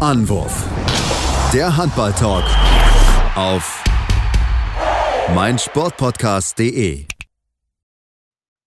Anwurf. Der Handball-Talk auf meinsportpodcast.de.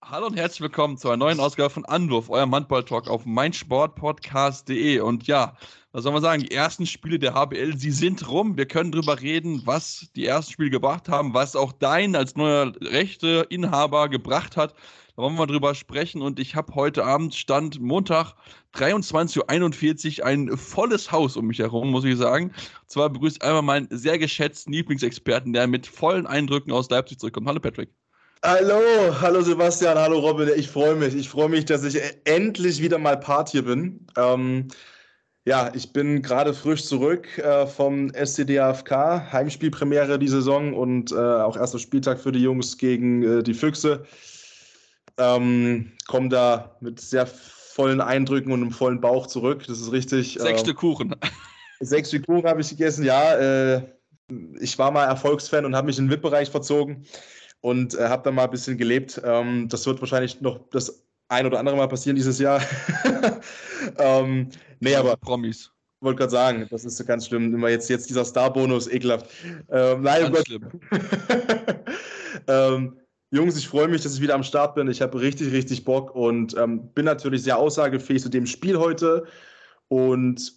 Hallo und herzlich willkommen zu einer neuen Ausgabe von Anwurf, eurem Handball-Talk auf meinsportpodcast.de. Und ja, was soll man sagen? Die ersten Spiele der HBL, sie sind rum. Wir können drüber reden, was die ersten Spiele gebracht haben, was auch dein als neuer Rechteinhaber gebracht hat. Da wollen wir mal drüber sprechen. Und ich habe heute Abend, Stand Montag, 23.41 Uhr, ein volles Haus um mich herum, muss ich sagen. Und zwar begrüßt einmal meinen sehr geschätzten Lieblingsexperten, der mit vollen Eindrücken aus Leipzig zurückkommt. Hallo Patrick. Hallo, hallo Sebastian, hallo Robin. Ich freue mich. Ich freue mich, dass ich endlich wieder mal Part hier bin. Ähm, ja, ich bin gerade frisch zurück äh, vom SCDAFK, Heimspielpremiere die Saison und äh, auch erster Spieltag für die Jungs gegen äh, die Füchse. Ähm, komme da mit sehr vollen Eindrücken und einem vollen Bauch zurück. Das ist richtig. Sechs äh, Stück Kuchen. Sechs Stück Kuchen habe ich gegessen, ja. Äh, ich war mal Erfolgsfan und habe mich in den VIP-Bereich verzogen und äh, habe da mal ein bisschen gelebt. Ähm, das wird wahrscheinlich noch das ein oder andere Mal passieren dieses Jahr. ähm, nee, aber. Promis. Wollte gerade sagen, das ist ganz schlimm. Immer jetzt, jetzt dieser Star-Bonus, ekelhaft. Ähm, nein, ganz schlimm. ähm, Jungs, ich freue mich, dass ich wieder am Start bin. Ich habe richtig, richtig Bock und ähm, bin natürlich sehr aussagefähig zu dem Spiel heute und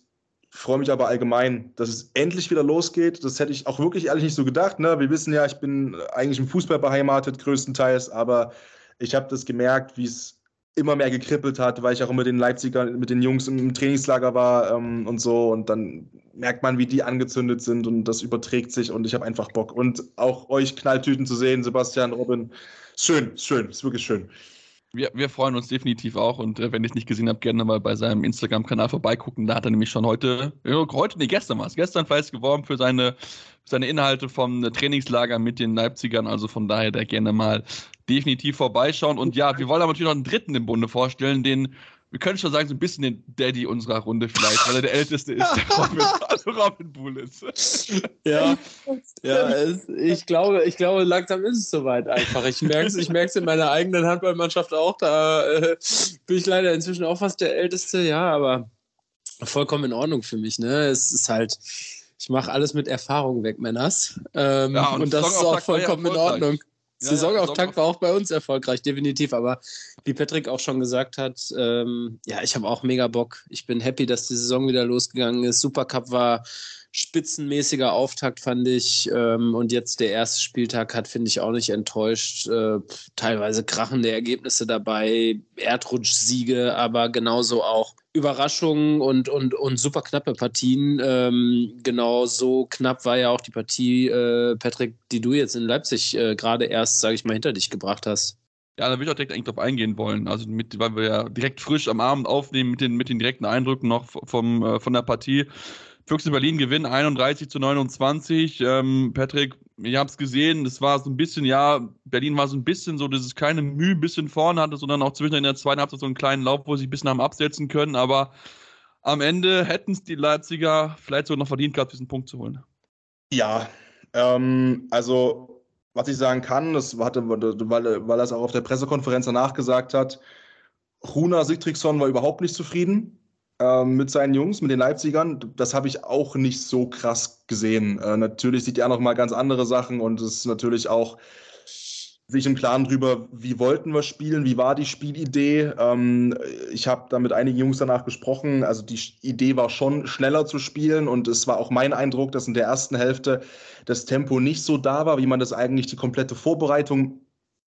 freue mich aber allgemein, dass es endlich wieder losgeht. Das hätte ich auch wirklich ehrlich nicht so gedacht. Ne? Wir wissen ja, ich bin eigentlich im Fußball beheimatet, größtenteils, aber ich habe das gemerkt, wie es immer mehr gekribbelt hat, weil ich auch immer den Leipziger mit den Jungs im Trainingslager war ähm, und so. Und dann merkt man, wie die angezündet sind und das überträgt sich und ich habe einfach Bock. Und auch euch Knalltüten zu sehen, Sebastian, Robin. Schön, schön, ist wirklich schön. Wir, wir freuen uns definitiv auch und äh, wenn ich es nicht gesehen habe, gerne mal bei seinem Instagram-Kanal vorbeigucken. Da hat er nämlich schon heute, heute, nee, gestern war es, gestern fleißig geworben für seine, für seine Inhalte vom Trainingslager mit den Leipzigern. Also von daher da gerne mal definitiv vorbeischauen. Und ja, wir wollen aber natürlich noch einen dritten im Bunde vorstellen, den wir können schon sagen, so ein bisschen den Daddy unserer Runde vielleicht, weil er der Älteste ist, der Robin, also Robin Bull ist. Ja, ja es, ich, glaube, ich glaube, langsam ist es soweit einfach. Ich merke es ich in meiner eigenen Handballmannschaft auch. Da äh, bin ich leider inzwischen auch fast der Älteste, ja, aber vollkommen in Ordnung für mich. Ne? Es ist halt, ich mache alles mit Erfahrung weg, Männers. Ähm, ja, und, und das ist auch vollkommen in Ordnung. Ja, Saisonauftakt war auch bei uns erfolgreich, definitiv. Aber wie Patrick auch schon gesagt hat, ähm, ja, ich habe auch mega Bock. Ich bin happy, dass die Saison wieder losgegangen ist. Supercup war spitzenmäßiger Auftakt, fand ich. Ähm, und jetzt der erste Spieltag hat, finde ich, auch nicht enttäuscht. Äh, teilweise krachende Ergebnisse dabei, Erdrutschsiege, aber genauso auch Überraschungen und, und, und super knappe Partien. Ähm, genau so knapp war ja auch die Partie, äh, Patrick, die du jetzt in Leipzig äh, gerade erst, sage ich mal, hinter dich gebracht hast. Ja, da würde ich auch direkt eigentlich drauf eingehen wollen. Also mit, weil wir ja direkt frisch am Abend aufnehmen mit den, mit den direkten Eindrücken noch vom, äh, von der Partie. Füchse Berlin gewinnen 31 zu 29. Ähm, Patrick, ich habe es gesehen, es war so ein bisschen, ja, Berlin war so ein bisschen so, dass es keine Mühe ein bisschen vorne hatte, sondern auch zwischen in der zweiten Halbzeit so einen kleinen Lauf, wo sie ein bisschen haben absetzen können. Aber am Ende hätten es die Leipziger vielleicht sogar noch verdient gehabt, diesen Punkt zu holen. Ja, ähm, also was ich sagen kann, das hatte, weil, weil er es auch auf der Pressekonferenz danach gesagt hat, Runa Sigtriksson war überhaupt nicht zufrieden ähm, mit seinen Jungs, mit den Leipzigern. Das habe ich auch nicht so krass gesehen. Äh, natürlich sieht er noch mal ganz andere Sachen und es ist natürlich auch sich im Klaren drüber, wie wollten wir spielen, wie war die Spielidee. Ähm, ich habe da mit einigen Jungs danach gesprochen. Also die Idee war schon schneller zu spielen und es war auch mein Eindruck, dass in der ersten Hälfte das Tempo nicht so da war, wie man das eigentlich die komplette Vorbereitung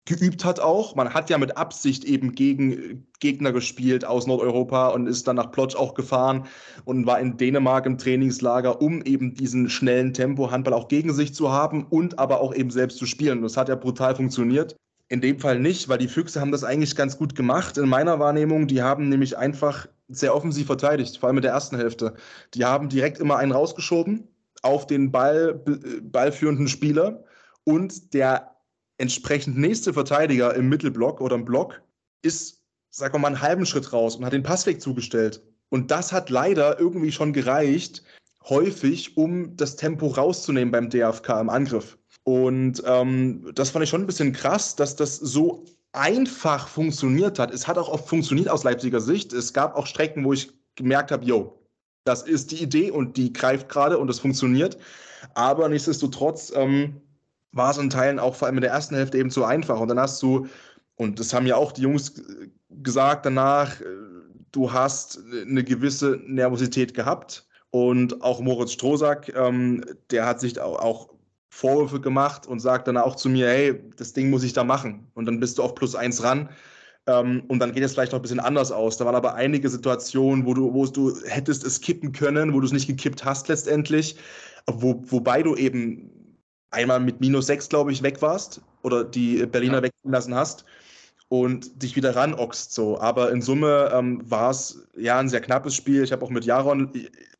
geübt hat auch. Man hat ja mit Absicht eben gegen Gegner gespielt aus Nordeuropa und ist dann nach Plotsch auch gefahren und war in Dänemark im Trainingslager, um eben diesen schnellen Tempo-Handball auch gegen sich zu haben und aber auch eben selbst zu spielen. Das hat ja brutal funktioniert. In dem Fall nicht, weil die Füchse haben das eigentlich ganz gut gemacht. In meiner Wahrnehmung, die haben nämlich einfach sehr offensiv verteidigt, vor allem in der ersten Hälfte. Die haben direkt immer einen rausgeschoben auf den Ball, ballführenden Spieler und der entsprechend nächste Verteidiger im Mittelblock oder im Block ist, sagen wir mal, einen halben Schritt raus und hat den Passweg zugestellt. Und das hat leider irgendwie schon gereicht, häufig, um das Tempo rauszunehmen beim DFK im Angriff. Und ähm, das fand ich schon ein bisschen krass, dass das so einfach funktioniert hat. Es hat auch oft funktioniert aus Leipziger Sicht. Es gab auch Strecken, wo ich gemerkt habe, yo, Das ist die Idee und die greift gerade und das funktioniert. Aber nichtsdestotrotz ähm, war es in Teilen auch vor allem in der ersten Hälfte eben zu einfach. Und dann hast du, und das haben ja auch die Jungs gesagt danach, äh, du hast eine gewisse Nervosität gehabt. Und auch Moritz Strohsack, ähm, der hat sich auch Vorwürfe gemacht und sagt dann auch zu mir, hey, das Ding muss ich da machen. Und dann bist du auf plus eins ran. Ähm, und dann geht es vielleicht noch ein bisschen anders aus. Da waren aber einige Situationen, wo du, wo du hättest es kippen können, wo du es nicht gekippt hast letztendlich. Wo, wobei du eben einmal mit minus sechs, glaube ich, weg warst oder die Berliner ja. wegziehen lassen hast und dich wieder ranockst. So. Aber in Summe ähm, war es ja ein sehr knappes Spiel. Ich habe auch mit Jaron,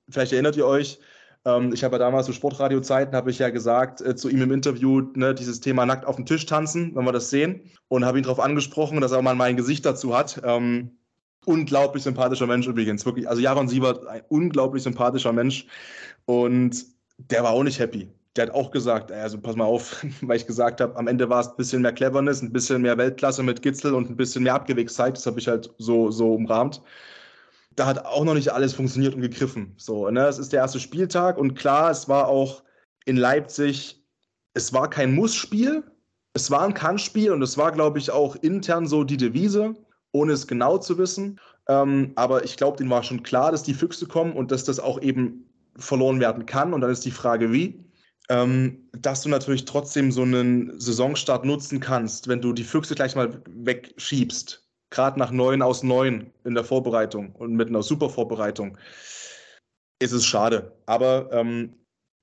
vielleicht erinnert ihr euch, ähm, ich habe ja damals zu Sportradio-Zeiten, habe ich ja gesagt äh, zu ihm im Interview, ne, dieses Thema nackt auf dem Tisch tanzen, wenn wir das sehen. Und habe ihn darauf angesprochen, dass er mal mein Gesicht dazu hat. Ähm, unglaublich sympathischer Mensch übrigens, wirklich. Also Jaron Siebert, ein unglaublich sympathischer Mensch. Und der war auch nicht happy. Der hat auch gesagt, also pass mal auf, weil ich gesagt habe, am Ende war es ein bisschen mehr Cleverness, ein bisschen mehr Weltklasse mit Gitzel und ein bisschen mehr Abgewichszeit. Das habe ich halt so, so umrahmt da hat auch noch nicht alles funktioniert und gegriffen. So, ne? Es ist der erste Spieltag und klar, es war auch in Leipzig, es war kein Muss-Spiel, es war ein Kann-Spiel und es war, glaube ich, auch intern so die Devise, ohne es genau zu wissen. Ähm, aber ich glaube, denen war schon klar, dass die Füchse kommen und dass das auch eben verloren werden kann. Und dann ist die Frage, wie. Ähm, dass du natürlich trotzdem so einen Saisonstart nutzen kannst, wenn du die Füchse gleich mal wegschiebst gerade nach neun aus neun in der Vorbereitung und mit einer super Vorbereitung, ist es schade. Aber ähm,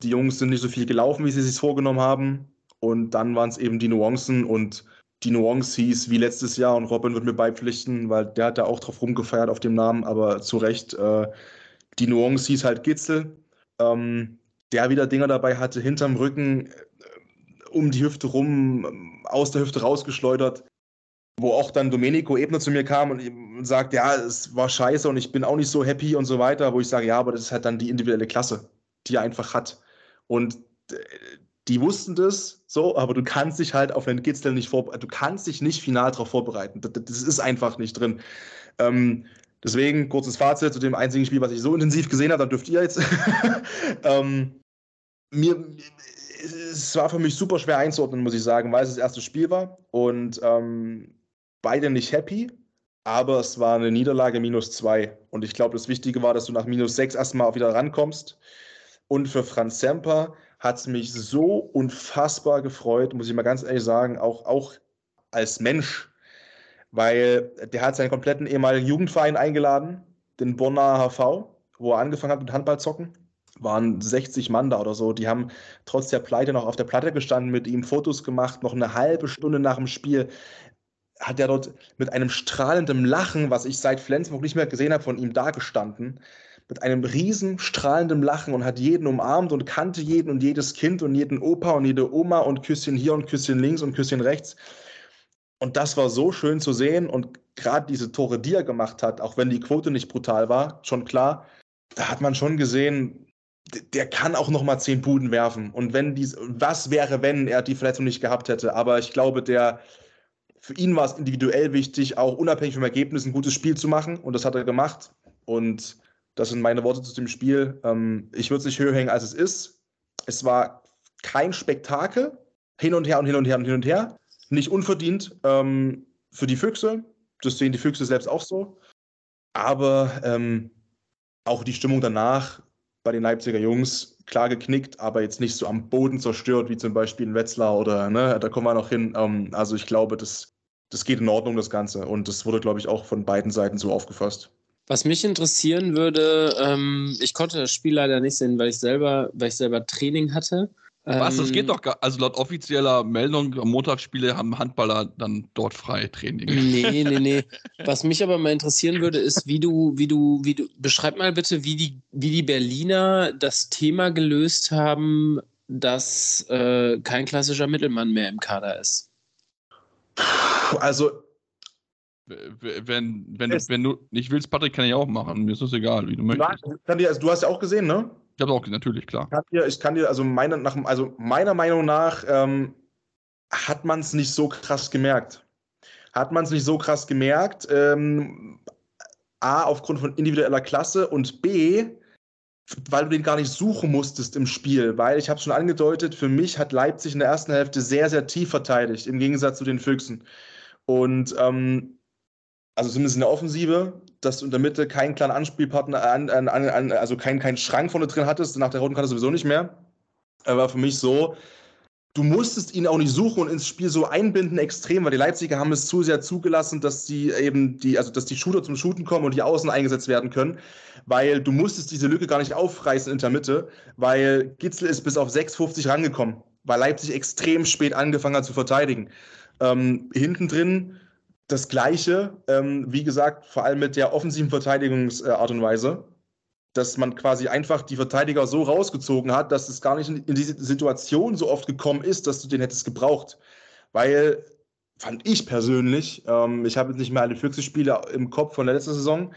die Jungs sind nicht so viel gelaufen, wie sie sich vorgenommen haben. Und dann waren es eben die Nuancen und die Nuance hieß wie letztes Jahr und Robin wird mir beipflichten, weil der hat da auch drauf rumgefeiert auf dem Namen, aber zu Recht. Äh, die Nuance hieß halt Gitzel, ähm, der wieder Dinger dabei hatte, hinterm Rücken, äh, um die Hüfte rum, aus der Hüfte rausgeschleudert wo auch dann Domenico Ebner zu mir kam und sagt, ja, es war scheiße und ich bin auch nicht so happy und so weiter, wo ich sage, ja, aber das ist halt dann die individuelle Klasse, die er einfach hat. Und äh, die wussten das so, aber du kannst dich halt auf einen Gitzel nicht vorbereiten. Du kannst dich nicht final darauf vorbereiten. Das, ist einfach nicht drin. Ähm, deswegen, kurzes Fazit zu dem einzigen Spiel, was ich so intensiv gesehen habe, dann dürft ihr jetzt. ähm, mir, es war für mich super schwer einzuordnen, muss ich sagen, weil es das erste Spiel war. Und ähm, beide nicht happy, aber es war eine Niederlage minus zwei. Und ich glaube, das Wichtige war, dass du nach minus sechs erstmal wieder rankommst. Und für Franz Semper hat es mich so unfassbar gefreut, muss ich mal ganz ehrlich sagen, auch, auch als Mensch, weil der hat seinen kompletten ehemaligen Jugendverein eingeladen, den Bonner HV, wo er angefangen hat mit Handballzocken. Waren 60 Mann da oder so. Die haben trotz der Pleite noch auf der Platte gestanden, mit ihm Fotos gemacht, noch eine halbe Stunde nach dem Spiel hat er dort mit einem strahlenden Lachen, was ich seit Flensburg nicht mehr gesehen habe, von ihm dagestanden. Mit einem riesen strahlenden Lachen und hat jeden umarmt und kannte jeden und jedes Kind und jeden Opa und jede Oma und Küsschen hier und Küsschen links und Küsschen rechts. Und das war so schön zu sehen und gerade diese Tore, die er gemacht hat, auch wenn die Quote nicht brutal war, schon klar, da hat man schon gesehen, der kann auch noch mal zehn Buden werfen. Und wenn dies, was wäre, wenn er die Verletzung nicht gehabt hätte? Aber ich glaube, der, für ihn war es individuell wichtig, auch unabhängig vom Ergebnis ein gutes Spiel zu machen. Und das hat er gemacht. Und das sind meine Worte zu dem Spiel. Ähm, ich würde es nicht höher hängen, als es ist. Es war kein Spektakel. Hin und her und hin und her und hin und her. Nicht unverdient ähm, für die Füchse. Das sehen die Füchse selbst auch so. Aber ähm, auch die Stimmung danach bei den Leipziger Jungs klar geknickt, aber jetzt nicht so am Boden zerstört, wie zum Beispiel in Wetzlar oder, ne, da kommen wir noch hin. Ähm, also ich glaube, das das geht in Ordnung, das Ganze. Und das wurde, glaube ich, auch von beiden Seiten so aufgefasst. Was mich interessieren würde, ähm, ich konnte das Spiel leider nicht sehen, weil ich selber, weil ich selber Training hatte. Was? Das geht ähm, doch gar Also laut offizieller Meldung, Montagsspiele haben Handballer dann dort frei Training. Nee, nee, nee. Was mich aber mal interessieren würde, ist, wie du, wie du, wie du, beschreib mal bitte, wie die, wie die Berliner das Thema gelöst haben, dass äh, kein klassischer Mittelmann mehr im Kader ist. Also. Wenn, wenn, du, wenn du nicht willst, Patrick, kann ich auch machen. Mir ist das egal, wie du möchtest. Dir, also du hast ja auch gesehen, ne? Ich habe auch natürlich, klar. Ich kann dir, ich kann dir also, meine, nach, also meiner Meinung nach ähm, hat man es nicht so krass gemerkt. Hat man es nicht so krass gemerkt. Ähm, A, aufgrund von individueller Klasse und B, weil du den gar nicht suchen musstest im Spiel, weil ich habe schon angedeutet, für mich hat Leipzig in der ersten Hälfte sehr, sehr tief verteidigt, im Gegensatz zu den Füchsen. Und ähm, also zumindest in der Offensive, dass du in der Mitte keinen klaren Anspielpartner, an, an, an, also keinen kein Schrank vorne drin hattest, nach der roten Karte sowieso nicht mehr. war für mich so, du musstest ihn auch nicht suchen und ins Spiel so einbinden extrem, weil die Leipziger haben es zu sehr zugelassen, dass die eben die, also dass die Shooter zum Shooten kommen und die Außen eingesetzt werden können, weil du musstest diese Lücke gar nicht aufreißen in der Mitte, weil Gitzel ist bis auf 6,50 rangekommen, weil Leipzig extrem spät angefangen hat zu verteidigen. Ähm, hinten drin das Gleiche, ähm, wie gesagt, vor allem mit der offensiven Verteidigungsart und Weise dass man quasi einfach die Verteidiger so rausgezogen hat, dass es gar nicht in, diese Situation so oft gekommen ist, dass du den hättest gebraucht. Weil, fand ich persönlich, ähm, ich habe jetzt nicht mehr alle Füchse-Spiele im Kopf von der letzten Saison,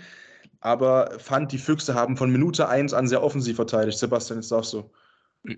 aber fand, die Füchse haben von Minute 1 an sehr offensiv verteidigt. Sebastian, jetzt darfst du.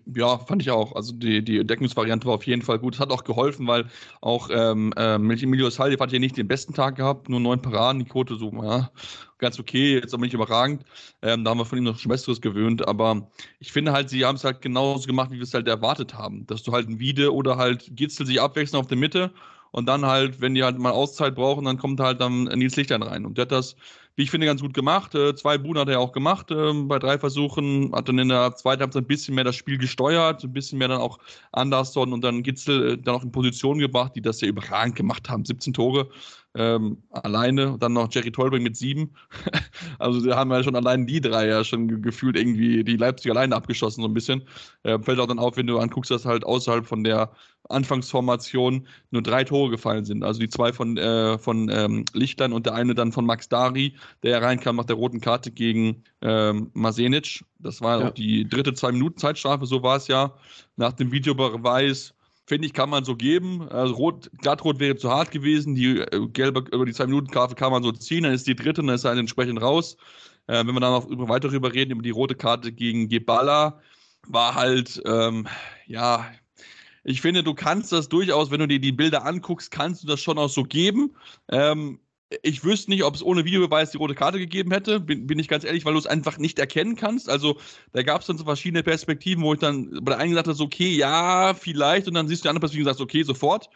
Ja, fand ich auch. Also die, die Deckungsvariante war auf jeden Fall gut. Es hat auch geholfen, weil auch ähm, äh, Emilio Saldi hat hier nicht den besten Tag gehabt, nur neun Paraden, die Quote so, ja, ganz okay, jetzt aber nicht überragend. Ähm, da haben wir von ihm noch schon Besseres gewöhnt, aber ich finde halt, sie haben es halt genauso gemacht, wie wir es halt erwartet haben. Dass du halt ein Wiede oder halt Gitzel sich abwechseln auf der Mitte und dann halt, wenn die halt mal Auszeit brauchen, dann kommt halt dann Nils Lichtern rein. Und der hat das wie ich finde, ganz gut gemacht. Äh, zwei Buden hat er auch gemacht äh, bei drei Versuchen. Hat dann in der zweiten Halbzeit ein bisschen mehr das Spiel gesteuert, ein bisschen mehr dann auch Anderson und dann Gitzel äh, dann auch in Position gebracht, die das ja überragend gemacht haben. 17 Tore ähm, alleine. Dann noch Jerry Tolbring mit sieben. also da haben wir ja schon allein die drei ja schon gefühlt irgendwie die Leipzig alleine abgeschossen, so ein bisschen. Äh, fällt auch dann auf, wenn du anguckst, dass halt außerhalb von der Anfangsformation nur drei Tore gefallen sind. Also die zwei von, äh, von ähm, Lichtlein und der eine dann von Max Dari, der ja reinkam nach der roten Karte gegen ähm, Masenic. Das war ja. auch die dritte Zwei-Minuten-Zeitstrafe, so war es ja. Nach dem Videobeweis finde ich, kann man so geben. Also rot, glattrot wäre zu hart gewesen. Die äh, gelbe über die zwei Minuten Karte kann man so ziehen. Dann ist die dritte, dann ist er entsprechend raus. Äh, wenn wir dann noch über, weiter darüber reden, über die rote Karte gegen Gebala, war halt, ähm, ja, ich finde, du kannst das durchaus, wenn du dir die Bilder anguckst, kannst du das schon auch so geben. Ähm, ich wüsste nicht, ob es ohne Videobeweis die rote Karte gegeben hätte, bin, bin ich ganz ehrlich, weil du es einfach nicht erkennen kannst. Also da gab es dann so verschiedene Perspektiven, wo ich dann bei der einen gesagt habe, okay, ja, vielleicht, und dann siehst du die andere Perspektive und sagst, okay, sofort.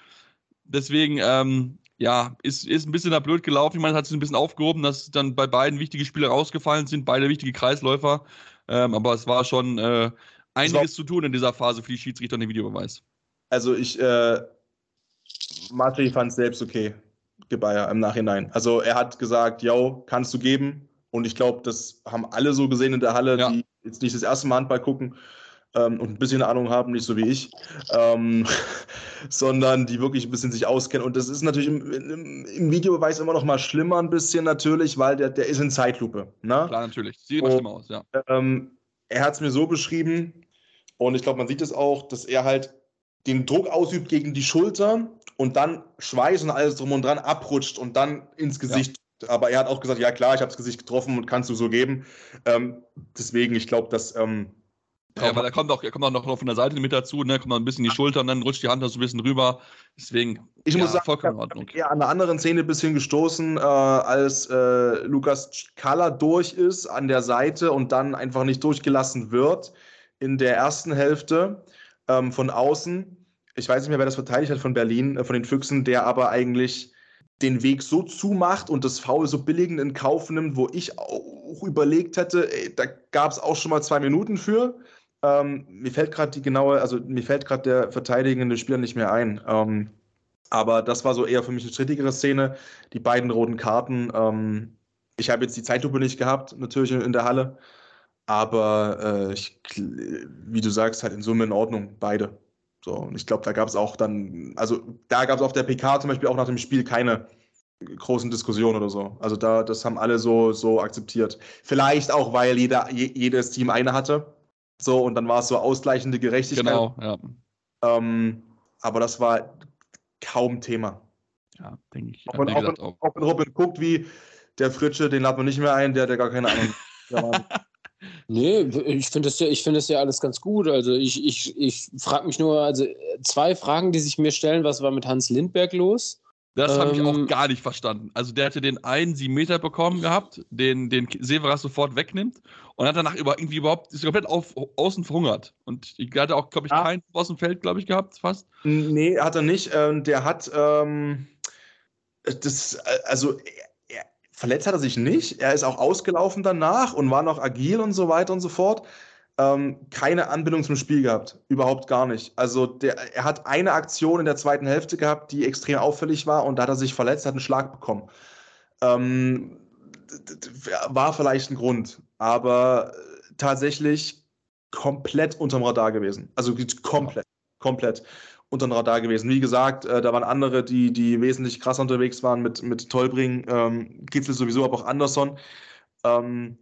Deswegen, ähm, ja, ist, ist ein bisschen da blöd gelaufen. Ich meine, es hat sich ein bisschen aufgehoben, dass dann bei beiden wichtige Spiele rausgefallen sind, beide wichtige Kreisläufer. Ähm, aber es war schon äh, einiges war zu tun in dieser Phase für die Schiedsrichter und den Videobeweis. Also ich, äh, Martin fand es selbst okay. Gebayer im Nachhinein. Also er hat gesagt, yo, kannst du geben. Und ich glaube, das haben alle so gesehen in der Halle, ja. die jetzt nicht das erste Mal Handball gucken ähm, und ein bisschen Ahnung haben, nicht so wie ich, ähm, sondern die wirklich ein bisschen sich auskennen. Und das ist natürlich im, im, im Videobeweis immer noch mal schlimmer ein bisschen natürlich, weil der, der ist in Zeitlupe. Ne? Klar, natürlich. Sieht immer schlimmer aus, ja. Ähm, er hat es mir so beschrieben und ich glaube, man sieht es auch, dass er halt den Druck ausübt gegen die Schulter und dann Schweiß und alles drum und dran abrutscht und dann ins Gesicht. Ja. Aber er hat auch gesagt, ja klar, ich habe das Gesicht getroffen und kannst du so geben. Ähm, deswegen, ich glaube, dass ähm, ja, aber da kommt auch, er kommt auch noch von der Seite mit dazu, ne? kommt noch ein bisschen die Schulter und dann rutscht die Hand noch so ein bisschen rüber. Deswegen, ich ja, muss sagen, vollkommen in Ordnung. eher an der anderen Szene ein bisschen gestoßen, äh, als äh, Lukas Kalla durch ist an der Seite und dann einfach nicht durchgelassen wird in der ersten Hälfte ähm, von außen ich weiß nicht mehr, wer das verteidigt hat von Berlin, äh, von den Füchsen, der aber eigentlich den Weg so zumacht und das Foul so billigend in Kauf nimmt, wo ich auch überlegt hätte, ey, da gab es auch schon mal zwei Minuten für. Ähm, mir fällt gerade die genaue, also mir fällt gerade der verteidigende Spieler nicht mehr ein. Ähm, aber das war so eher für mich eine strittigere Szene. Die beiden roten Karten. Ähm, ich habe jetzt die Zeitlupe nicht gehabt, natürlich in der Halle. Aber äh, ich, wie du sagst, halt in Summe in Ordnung, beide. So, und ich glaube, da gab es auch dann, also da gab es auf der PK zum Beispiel auch nach dem Spiel keine großen Diskussionen oder so. Also da, das haben alle so, so akzeptiert. Vielleicht auch, weil jeder, jedes Team eine hatte. So, und dann war es so ausgleichende Gerechtigkeit. Genau, ja. Ähm, aber das war kaum Thema. Ja, denke ich. Auch wenn, auch, wenn, auch wenn Robin guckt, wie der Fritsche, den laden wir nicht mehr ein, der, der gar keine Ahnung. Nee, ich finde das, ja, find das ja alles ganz gut. Also ich, ich, ich frage mich nur, also zwei Fragen, die sich mir stellen, was war mit Hans Lindberg los? Das habe ich auch ähm. gar nicht verstanden. Also der hatte den einen 7 Meter bekommen gehabt, den, den Severas sofort wegnimmt und hat danach über, irgendwie überhaupt, ist komplett auf, außen verhungert. Und er hatte auch, glaube ich, ah. keinen aus dem Feld, glaube ich, gehabt, fast. Nee, hat er nicht. Ähm, der hat, ähm, das, äh, also verletzt hat er sich nicht. Er ist auch ausgelaufen danach und war noch agil und so weiter und so fort ähm, keine Anbindung zum Spiel gehabt. Überhaupt gar nicht. Also der, er hat eine Aktion in der zweiten Hälfte gehabt, die extrem auffällig war und da hat er sich verletzt, hat einen Schlag bekommen. Ähm, war vielleicht ein Grund, aber tatsächlich komplett unterm Radar gewesen. Also komplett, komplett unterm Radar gewesen. Wie gesagt, äh, da waren andere, die, die wesentlich krasser unterwegs waren mit, mit Tolbring, ähm, Gitzel sowieso, aber auch Anderson. Ähm,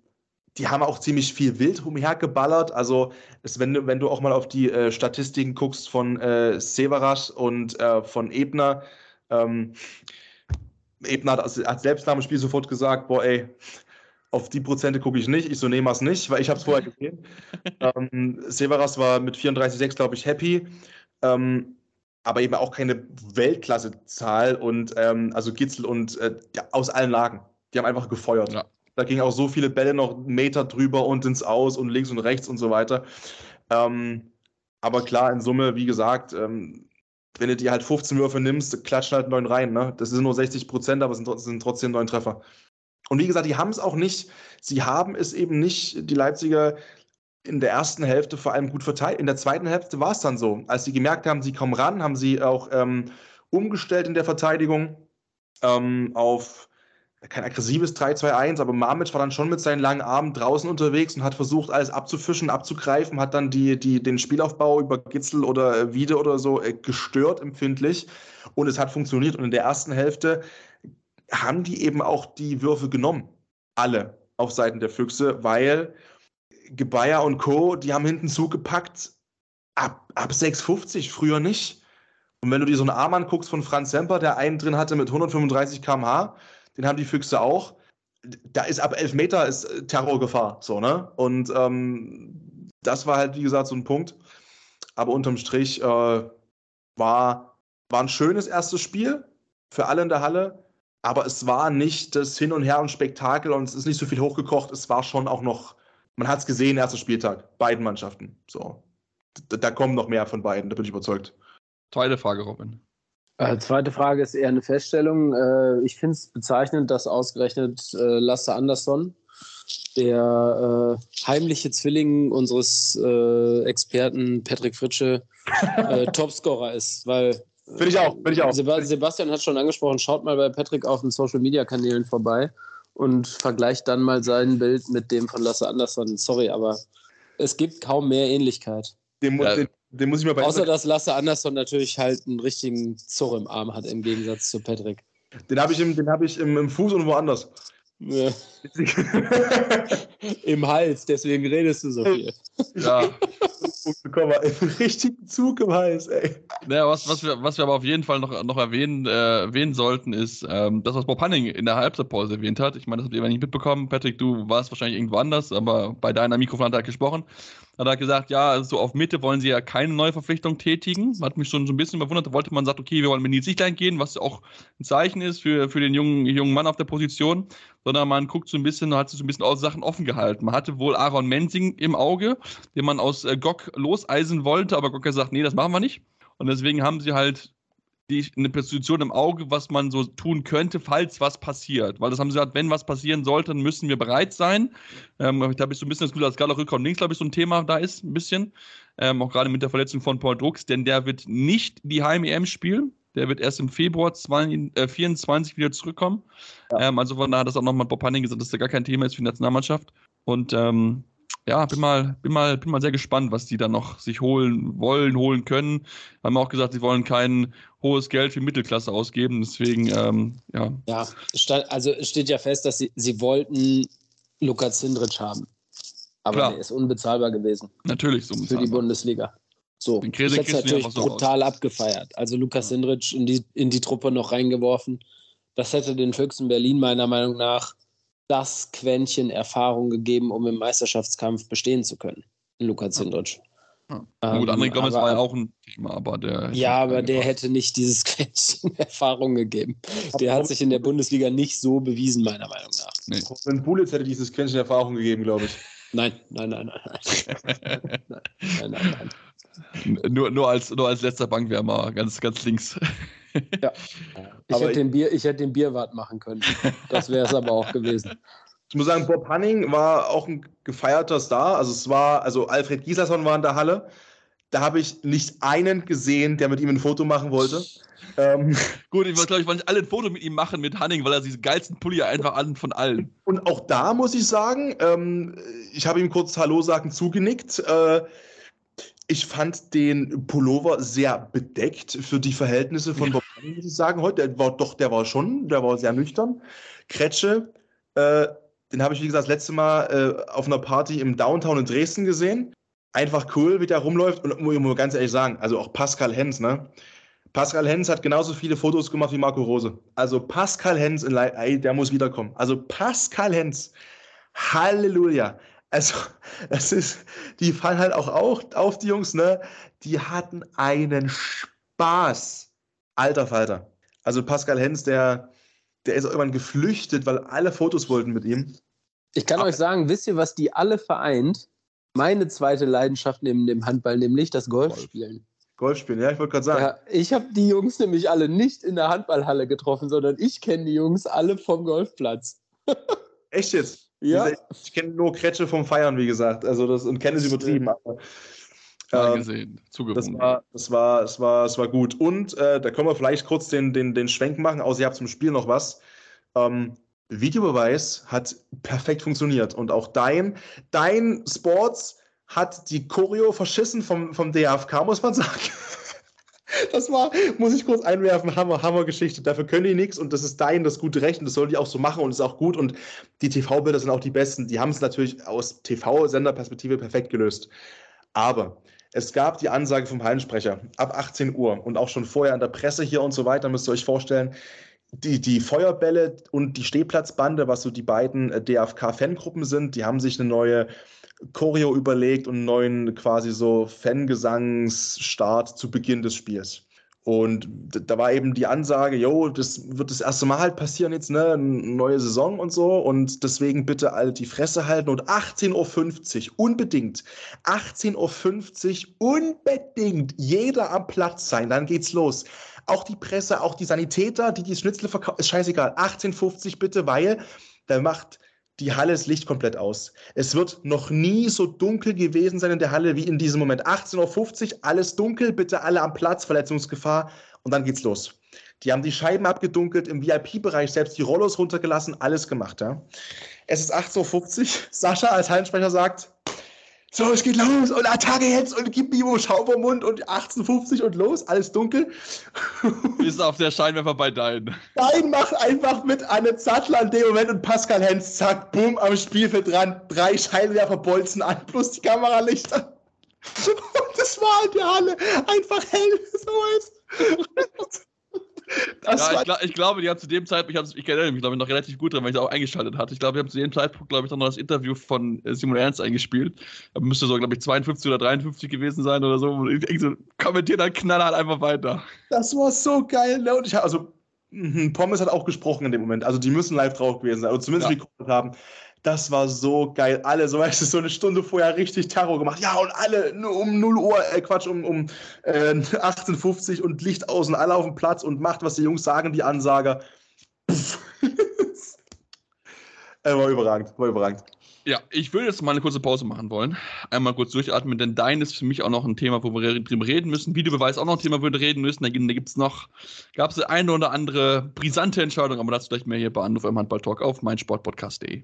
die haben auch ziemlich viel wild umhergeballert. Also, das, wenn, du, wenn du auch mal auf die äh, Statistiken guckst von äh, Severas und äh, von Ebner, ähm, Ebner hat als, als selbst nach dem Spiel sofort gesagt: Boah, ey, auf die Prozente gucke ich nicht. Ich so nehme es nicht, weil ich habe es vorher gesehen. ähm, Severas war mit 34,6, glaube ich, happy. Ähm, aber eben auch keine Weltklasse-Zahl und ähm, also Gitzel und äh, ja, aus allen Lagen. Die haben einfach gefeuert. Ja. Da gingen auch so viele Bälle noch einen Meter drüber und ins Aus und links und rechts und so weiter. Ähm, aber klar, in Summe, wie gesagt, ähm, wenn du dir halt 15 Würfe nimmst, klatschen halt neun rein. Ne? Das sind nur 60 Prozent, aber es sind, sind trotzdem neun Treffer. Und wie gesagt, die haben es auch nicht, sie haben es eben nicht, die Leipziger in der ersten Hälfte vor allem gut verteilt. In der zweiten Hälfte war es dann so. Als sie gemerkt haben, sie kommen ran, haben sie auch ähm, umgestellt in der Verteidigung ähm, auf kein aggressives 3-2-1, aber Mamic war dann schon mit seinen langen Armen draußen unterwegs und hat versucht, alles abzufischen, abzugreifen, hat dann die, die, den Spielaufbau über Gitzel oder Wiede oder so äh, gestört empfindlich und es hat funktioniert. Und in der ersten Hälfte haben die eben auch die Würfe genommen. Alle auf Seiten der Füchse, weil Gebeier und Co., die haben hinten zugepackt ab, ab 6,50, früher nicht. Und wenn du dir so einen Arm anguckst von Franz Semper, der einen drin hatte mit 135 km/h, den haben die Füchse auch. Da ist ab elf Meter ist äh, Terrorgefahr, so, ne? Und ähm, das war halt, wie gesagt, so ein Punkt. Aber unterm Strich äh, war, war ein schönes erstes Spiel für alle in der Halle, aber es war nicht das Hin und Her und Spektakel und es ist nicht so viel hochgekocht. Es war schon auch noch, man hat es gesehen, erster Spieltag, beiden Mannschaften. So. Da, da kommen noch mehr von beiden, da bin ich überzeugt. Zweite Frage, Robin. Äh, zweite Frage ist eher eine Feststellung. Äh, ich finde es bezeichnend, dass ausgerechnet äh, Lasse Andersson, der äh, heimliche Zwilling unseres äh, Experten Patrick Fritsche, äh, Topscorer ist. Weil, finde ich auch, finde ich auch. Sebastian hat schon angesprochen, schaut mal bei Patrick auf den Social Media Kanälen vorbei und vergleicht dann mal sein Bild mit dem von Lasse Andersson. Sorry, aber es gibt kaum mehr Ähnlichkeit. Den, ja. den, den muss ich mal bei Außer, dass Lasse Andersson natürlich halt einen richtigen Zurr im Arm hat, im Gegensatz zu Patrick. Den habe ich, im, hab ich im, im Fuß und woanders. Ja. Im Hals, deswegen redest du so viel. Ja. Im richtigen Zug im Hals, ey. Naja, was, was, wir, was wir aber auf jeden Fall noch, noch erwähnen, äh, erwähnen sollten, ist ähm, das, was Bob Hanning in der Halbzeitpause erwähnt hat. Ich meine, das habt ihr nicht mitbekommen. Patrick, du warst wahrscheinlich irgendwo anders, aber bei deiner Mikrofon hat er gesprochen hat er gesagt, ja, so auf Mitte wollen sie ja keine neue Verpflichtung tätigen. Hat mich schon so ein bisschen überwundert. Da wollte man sagen, okay, wir wollen mit Nils Sichtlein gehen, was auch ein Zeichen ist für, für den jungen, jungen Mann auf der Position. Sondern man guckt so ein bisschen, hat sich so ein bisschen aus Sachen offen gehalten. Man hatte wohl Aaron Mensing im Auge, den man aus äh, Gok loseisen wollte, aber Gok hat gesagt, nee, das machen wir nicht. Und deswegen haben sie halt die, eine Position im Auge, was man so tun könnte, falls was passiert. Weil das haben sie gesagt, wenn was passieren sollte, dann müssen wir bereit sein. Ähm, da habe ich so ein bisschen das Gefühl, dass Gala Rückraum links, glaube ich, so ein Thema da ist, ein bisschen. Ähm, auch gerade mit der Verletzung von Paul Drucks, denn der wird nicht die Heim-EM spielen. Der wird erst im Februar 2024 äh, wieder zurückkommen. Ja. Ähm, also von daher hat das auch nochmal Bob Hanning gesagt, dass da gar kein Thema ist für die Nationalmannschaft. Und ähm, ja, bin mal, bin mal, bin mal sehr gespannt, was die da noch sich holen wollen, holen können. Haben auch gesagt, sie wollen kein hohes Geld für Mittelklasse ausgeben, deswegen, ähm, ja. Ja, also es steht ja fest, dass sie, sie wollten Lukas Zindric haben. Aber Klar. der ist unbezahlbar gewesen. Natürlich so Für die Bundesliga. So, Den ich hätte natürlich brutal raus. abgefeiert. Also Lukas ja. Sindric in die, in die Truppe noch reingeworfen. Das hätte den Füchsen Berlin meiner Meinung nach das Quäntchen Erfahrung gegeben, um im Meisterschaftskampf bestehen zu können. Luka Zindric. Hm. Gut, André Ähm, Gomez war ja auch ein Thema, aber der. Ja, aber der hätte nicht dieses Quäntchen Erfahrung gegeben. Der hat sich in der Bundesliga nicht so bewiesen, meiner Meinung nach. Nee. Robin Bulitz hätte dieses Quäntchen Erfahrung gegeben, glaube ich. Nein, nein, nein, nein, nein. nein, nein, nein, nein. Nur, nur, als, nur als letzter Bankwärmer, ganz, ganz links. Ich Aber hätte, ich- den Bier, ich hätte den Bierwart machen können. Das wäre es aber auch gewesen. Ich muss sagen, Bob Hanning war auch ein gefeierter Star. Also es war, also Alfred Gislason war in der Halle. Da habe ich nicht einen gesehen, der mit ihm ein Foto machen wollte. Ähm, Gut, ich glaube, ich wollte alle ein Foto mit ihm machen, mit Hanning, weil er diesen geilsten Pulli einfach an von allen. und auch da muss ich sagen, ähm, ich habe ihm kurz Hallo sagen zugenickt. Äh, ich fand den Pullover sehr bedeckt für die Verhältnisse von Bob Hanning, muss ich sagen. Heute, der war doch, der war schon, der war sehr nüchtern. Kretsche, äh, den habe ich, wie gesagt, das letzte Mal äh, auf einer Party im Downtown in Dresden gesehen. Einfach cool, wie der rumläuft. Und muss ich ganz ehrlich sagen, also auch Pascal Hens, ne? Pascal Hens hat genauso viele Fotos gemacht wie Marco Rose. Also Pascal Hens, in Lei- ey, der muss wiederkommen. Also Pascal Hens, Halleluja. Also, das ist, die fallen halt auch auf, auf die Jungs, ne? Die hatten einen Spaß. Alter Falter. Also Pascal Hens, der, der ist auch irgendwann geflüchtet, weil alle Fotos wollten mit ihm. Ich kann euch sagen, wisst ihr, was die alle vereint? Meine zweite Leidenschaft neben dem Handball, nämlich das Golfspielen. Golfspielen, ja, ich wollte gerade sagen. Ja, ich habe die Jungs nämlich alle nicht in der Handballhalle getroffen, sondern ich kenne die Jungs alle vom Golfplatz. Echt jetzt? Ja. Ich kenne nur Kretsche vom Feiern, wie gesagt. Also das und kenne es übertrieben. Aber, ähm, gesehen, das zugewogen. war, das war, das war, das war gut. Und äh, da können wir vielleicht kurz den, den, den Schwenk machen, außer ihr habt zum Spiel noch was. Ähm, Videobeweis hat perfekt funktioniert. Und auch dein, dein Sports hat die Choreo verschissen vom, vom DFK, muss man sagen. Das war, muss ich kurz einwerfen, Hammer, Hammer-Geschichte. Dafür können die nichts und das ist dein das gute Recht und das soll die auch so machen und ist auch gut und die TV-Bilder sind auch die besten. Die haben es natürlich aus TV-Senderperspektive perfekt gelöst. Aber es gab die Ansage vom Hallensprecher ab 18 Uhr und auch schon vorher an der Presse hier und so weiter, müsst ihr euch vorstellen, die, die Feuerbälle und die Stehplatzbande, was so die beiden äh, DFK-Fangruppen sind, die haben sich eine neue Choreo überlegt und einen neuen quasi so Fangesangsstart zu Beginn des Spiels. Und da war eben die Ansage, jo, das wird das erste Mal halt passieren jetzt, ne, neue Saison und so und deswegen bitte all die Fresse halten und 18.50 Uhr unbedingt, 18.50 Uhr unbedingt jeder am Platz sein, dann geht's los. Auch die Presse, auch die Sanitäter, die die Schnitzel verkaufen, ist scheißegal, 18.50 bitte, weil da macht die Halle das Licht komplett aus. Es wird noch nie so dunkel gewesen sein in der Halle wie in diesem Moment. 18.50 Uhr, alles dunkel, bitte alle am Platz, Verletzungsgefahr und dann geht's los. Die haben die Scheiben abgedunkelt, im VIP-Bereich selbst die Rollos runtergelassen, alles gemacht. Ja. Es ist 18.50 Uhr, Sascha als Hallensprecher sagt, so, es geht los und Attacke jetzt und gib Mimo Schaubermund und 18.50 und los, alles dunkel. Ist auf der Scheinwerfer bei deinen. Nein, macht einfach mit Anne Zattler in dem Moment und Pascal Hens, zack, bumm, am Spielfeld dran, drei Scheinwerferbolzen an, plus die Kameralichter. Und das war in der Halle einfach hell, so ist. Ja, ich, gla- ich glaube, die haben zu dem Zeitpunkt, ich, hab's- ich erinnere mich, glaube ich, noch relativ gut dran, weil ich auch eingeschaltet hatte. Ich glaube, die haben zu dem Zeitpunkt, glaube ich, noch das Interview von äh, Simon Ernst eingespielt. Da müsste so, glaube ich, 52 oder 53 gewesen sein oder so. Und ich so, kommentiert dann knallhart einfach weiter. Das war so geil. Ne? Und ich also mhm, Pommes hat auch gesprochen in dem Moment. Also die müssen live drauf gewesen sein. Oder zumindest Ja. haben. Das war so geil. Alle, so weißt du, so eine Stunde vorher richtig Terror gemacht. Ja, und alle um 0 Uhr, äh, Quatsch, um, um äh, 18.50 und Licht aus und alle auf dem Platz und macht, was die Jungs sagen, die Ansager. Pff. äh, war überragend, war überragend. Ja, ich würde jetzt mal eine kurze Pause machen wollen. Einmal kurz durchatmen, denn Dein ist für mich auch noch ein Thema, wo wir drüber reden müssen. Videobeweis auch noch ein Thema, wo wir reden müssen. Da, gibt- es noch, gab es eine oder andere brisante Entscheidung, aber dazu vielleicht mehr hier bei Anruf im Handball-Talk auf meinsportpodcast.de.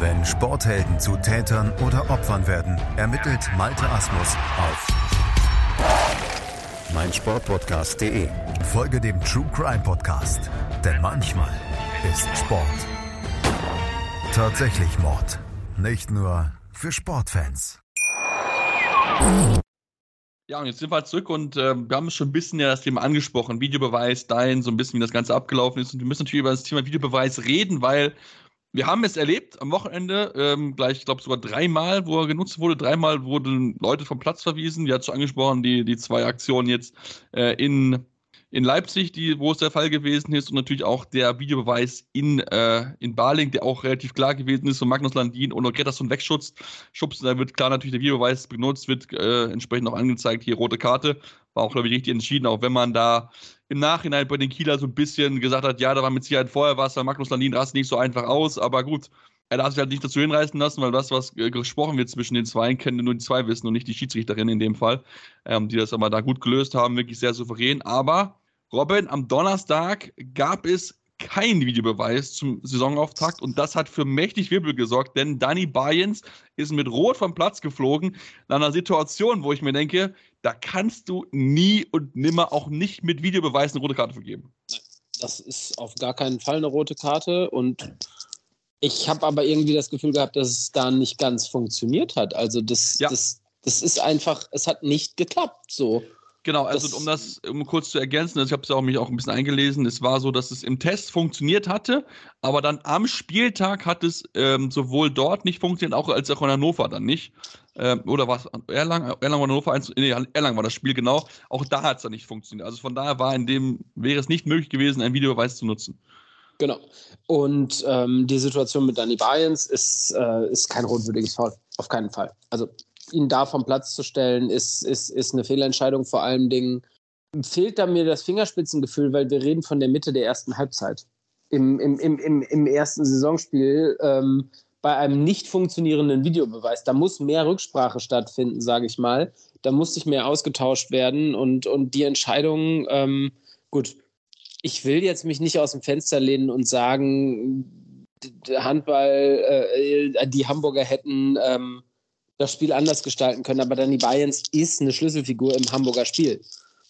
Wenn Sporthelden zu Tätern oder Opfern werden, ermittelt Malte Asmus auf meinsportpodcast.de. Folge dem True Crime Podcast, denn manchmal ist Sport tatsächlich Mord. Nicht nur für Sportfans. Ja, und jetzt sind wir zurück und äh, wir haben schon ein bisschen ja das Thema angesprochen, Videobeweis, dein, so ein bisschen, wie das Ganze abgelaufen ist. Und wir müssen natürlich über das Thema Videobeweis reden, weil wir haben es erlebt am Wochenende, ähm, gleich, ich glaube sogar dreimal, wo er genutzt wurde. Dreimal wurden Leute vom Platz verwiesen. Die hat schon angesprochen, die, die zwei Aktionen jetzt äh, in in Leipzig, die, wo es der Fall gewesen ist, und natürlich auch der Videobeweis in, äh, in Baling, der auch relativ klar gewesen ist, von Magnus Landin und Gretarsson wegschubst. Schubst, da wird klar natürlich der Videobeweis benutzt, wird äh, entsprechend auch angezeigt, hier rote Karte. War auch, glaube ich, richtig entschieden, auch wenn man da im Nachhinein bei den Kieler so ein bisschen gesagt hat, ja, da war mit Sicherheit vorher was, weil Magnus Landin rast nicht so einfach aus, aber gut, er darf sich halt nicht dazu hinreißen lassen, weil das, was äh, gesprochen wird zwischen den zwei, können nur die zwei wissen und nicht die Schiedsrichterin in dem Fall, ähm, die das aber da gut gelöst haben, wirklich sehr souverän. Aber Robin, am Donnerstag gab es keinen Videobeweis zum Saisonauftakt und das hat für mächtig Wirbel gesorgt, denn Danny Bayens ist mit Rot vom Platz geflogen in einer Situation, wo ich mir denke, da kannst du nie und nimmer auch nicht mit Videobeweis eine rote Karte vergeben. Das ist auf gar keinen Fall eine rote Karte und ich habe aber irgendwie das Gefühl gehabt, dass es da nicht ganz funktioniert hat. Also das, ja. das, das ist einfach, es hat nicht geklappt so. Genau, also das, um das um kurz zu ergänzen, also ich habe es auch mich auch ein bisschen eingelesen, es war so, dass es im Test funktioniert hatte, aber dann am Spieltag hat es ähm, sowohl dort nicht funktioniert, auch als auch in Hannover dann nicht. Ähm, oder was? Erlangen, Erlangen oder Hannover 1, nee, Erlangen war das Spiel genau. Auch da hat es dann nicht funktioniert. Also von daher war in dem, wäre es nicht möglich gewesen, einen Videobeweis zu nutzen. Genau. Und ähm, die Situation mit Danny Bayens ist, äh, ist kein rotwürdiges Foul. Auf keinen Fall. Also ihn da vom Platz zu stellen, ist, ist, ist eine Fehlentscheidung. Vor allen Dingen fehlt da mir das Fingerspitzengefühl, weil wir reden von der Mitte der ersten Halbzeit. Im, im, im, im, im ersten Saisonspiel ähm, bei einem nicht funktionierenden Videobeweis. Da muss mehr Rücksprache stattfinden, sage ich mal. Da muss sich mehr ausgetauscht werden und, und die Entscheidung, ähm, gut, ich will jetzt mich nicht aus dem Fenster lehnen und sagen, Handball, äh, die Hamburger hätten ähm, das Spiel anders gestalten können. Aber Danny Bayens ist eine Schlüsselfigur im Hamburger Spiel.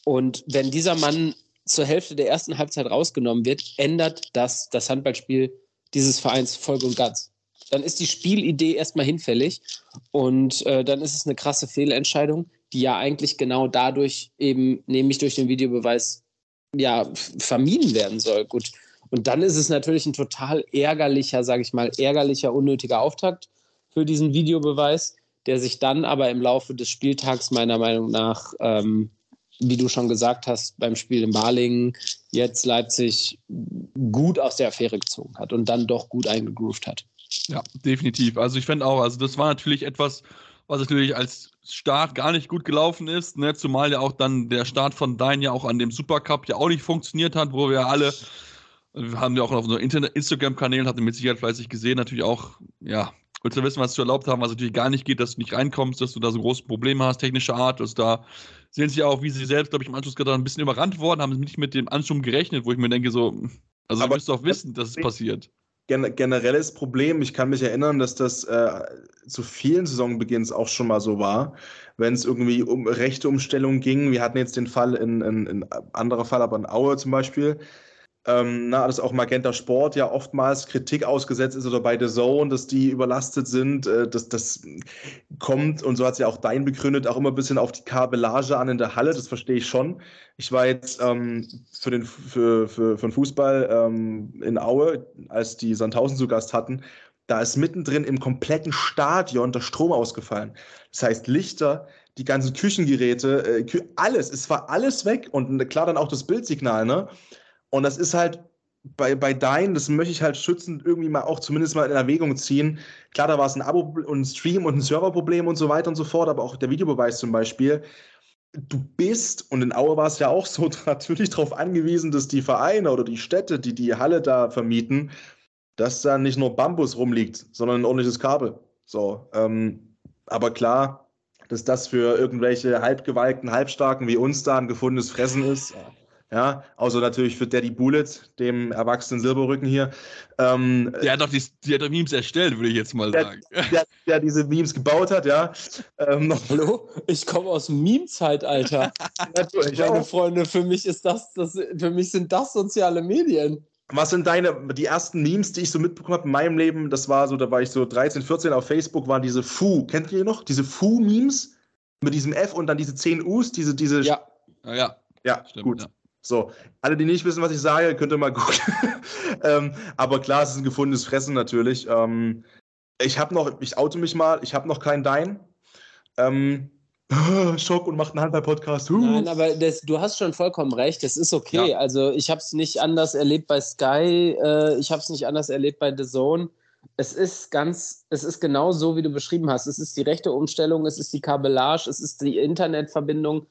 Und wenn dieser Mann zur Hälfte der ersten Halbzeit rausgenommen wird, ändert das das Handballspiel dieses Vereins voll und ganz. Dann ist die Spielidee erstmal hinfällig und äh, dann ist es eine krasse Fehlentscheidung, die ja eigentlich genau dadurch eben, nämlich durch den Videobeweis, ja, vermieden werden soll. Gut. Und dann ist es natürlich ein total ärgerlicher, sage ich mal, ärgerlicher, unnötiger Auftakt für diesen Videobeweis, der sich dann aber im Laufe des Spieltags meiner Meinung nach, ähm, wie du schon gesagt hast, beim Spiel in Balingen, jetzt Leipzig gut aus der Affäre gezogen hat und dann doch gut eingegroovt hat. Ja, definitiv. Also ich finde auch, also das war natürlich etwas, was natürlich als Start gar nicht gut gelaufen ist, ne? zumal ja auch dann der Start von Dein ja auch an dem Supercup ja auch nicht funktioniert hat, wo wir alle, wir haben ja auch auf unseren Instagram-Kanälen, hatten mit Sicherheit fleißig gesehen, natürlich auch, ja, Willst du wissen, was du erlaubt haben, was natürlich gar nicht geht, dass du nicht reinkommst, dass du da so große Probleme hast, technischer Art, dass da sehen sie auch, wie sie selbst, glaube ich, im Anschluss gerade ein bisschen überrannt worden, haben nicht mit dem Ansturm gerechnet, wo ich mir denke, so, also Aber du müsst doch wissen, dass es passiert. Gen generelles Problem, ich kann mich erinnern, dass das äh, zu vielen Saisonbeginns auch schon mal so war, wenn es irgendwie um rechte Umstellung ging. Wir hatten jetzt den Fall in, in, in anderer Fall, aber in Aue zum Beispiel, ähm, na, dass auch Magenta Sport ja oftmals Kritik ausgesetzt ist oder bei The Zone, dass die überlastet sind. Äh, dass das kommt, und so hat es ja auch Dein begründet, auch immer ein bisschen auf die Kabellage an in der Halle. Das verstehe ich schon. Ich war jetzt ähm, für, den, für, für, für den Fußball ähm, in Aue, als die Sandhausen zu Gast hatten. Da ist mittendrin im kompletten Stadion der Strom ausgefallen. Das heißt, Lichter, die ganzen Küchengeräte, äh, alles, es war alles weg und klar dann auch das Bildsignal, ne? Und das ist halt bei, bei Dein, das möchte ich halt schützend irgendwie mal auch zumindest mal in Erwägung ziehen. Klar, da war es ein Abo und ein Stream und ein Serverproblem und so weiter und so fort, aber auch der Videobeweis zum Beispiel. Du bist, und in Aue war es ja auch so, natürlich darauf angewiesen, dass die Vereine oder die Städte, die die Halle da vermieten, dass da nicht nur Bambus rumliegt, sondern ein ordentliches Kabel. So, ähm, aber klar, dass das für irgendwelche halbgewalkten, halbstarken wie uns da ein gefundenes Fressen ist, Ja, außer natürlich für Daddy Bullet, dem erwachsenen Silberrücken hier. Ähm, der hat doch die, die hat doch Memes erstellt, würde ich jetzt mal der, sagen. Der, der, diese Memes gebaut hat, ja. Ähm, Hallo? Ich komme aus dem Meme-Zeitalter. Meine Freunde, für mich ist das, das, für mich sind das soziale Medien. Was sind deine, die ersten Memes, die ich so mitbekommen habe in meinem Leben? Das war so, da war ich so 13, 14 auf Facebook, waren diese Fu. Kennt ihr noch? Diese Fu-Memes? Mit diesem F und dann diese 10 U's, diese, diese. Ja. Ja, ja. Stimmt, gut. Ja. So, alle, die nicht wissen, was ich sage, könnt ihr mal gucken. ähm, aber klar, es ist ein gefundenes Fressen natürlich. Ähm, ich habe noch, ich oute mich mal, ich habe noch keinen Dein. Ähm, Schock und macht einen Handball-Podcast. Uh. Nein, aber das, du hast schon vollkommen recht. Das ist okay. Ja. Also ich habe es nicht anders erlebt bei Sky. Äh, ich habe es nicht anders erlebt bei The Zone. Es ist ganz, es ist genau so, wie du beschrieben hast. Es ist die rechte Umstellung, es ist die Kabellage, es ist die Internetverbindung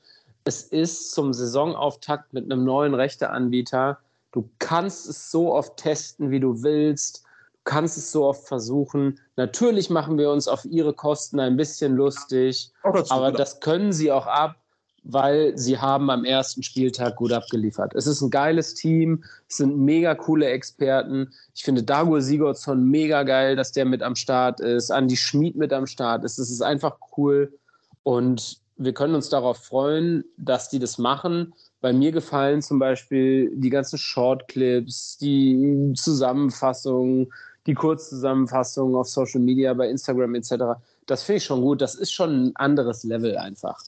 es ist zum Saisonauftakt mit einem neuen Rechteanbieter. Du kannst es so oft testen, wie du willst. Du kannst es so oft versuchen. Natürlich machen wir uns auf ihre Kosten ein bisschen lustig, dazu, aber das können sie auch ab, weil sie haben am ersten Spieltag gut abgeliefert. Es ist ein geiles Team, es sind mega coole Experten. Ich finde Dagur Sigurdsson mega geil, dass der mit am Start ist, Andy Schmid mit am Start ist. Es ist einfach cool und wir können uns darauf freuen, dass die das machen. Bei mir gefallen zum Beispiel die ganzen Shortclips, die Zusammenfassungen, die Kurzzusammenfassungen auf Social Media, bei Instagram etc. Das finde ich schon gut. Das ist schon ein anderes Level einfach.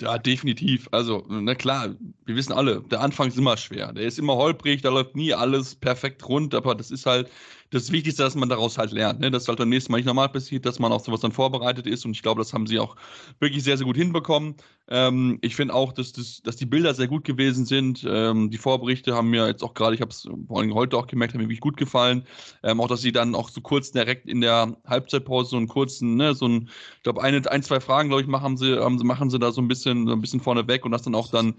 Ja, definitiv. Also, na klar, wir wissen alle, der Anfang ist immer schwer. Der ist immer holprig, da läuft nie alles perfekt rund, aber das ist halt das Wichtigste, dass man daraus halt lernt. Ne? Dass halt beim nächsten Mal nicht normal passiert, dass man auf sowas dann vorbereitet ist. Und ich glaube, das haben sie auch wirklich sehr, sehr gut hinbekommen. Ähm, ich finde auch, dass, das, dass die Bilder sehr gut gewesen sind. Ähm, die Vorberichte haben mir jetzt auch gerade, ich habe es vor allem heute auch gemerkt, haben mir wirklich gut gefallen. Ähm, auch, dass sie dann auch so kurz direkt in der Halbzeitpause so einen kurzen, ne, so ein, ich glaube, eine, ein, zwei Fragen, glaube ich, machen sie, haben sie, machen sie da so ein bisschen, so ein bisschen vorne weg und das dann auch dann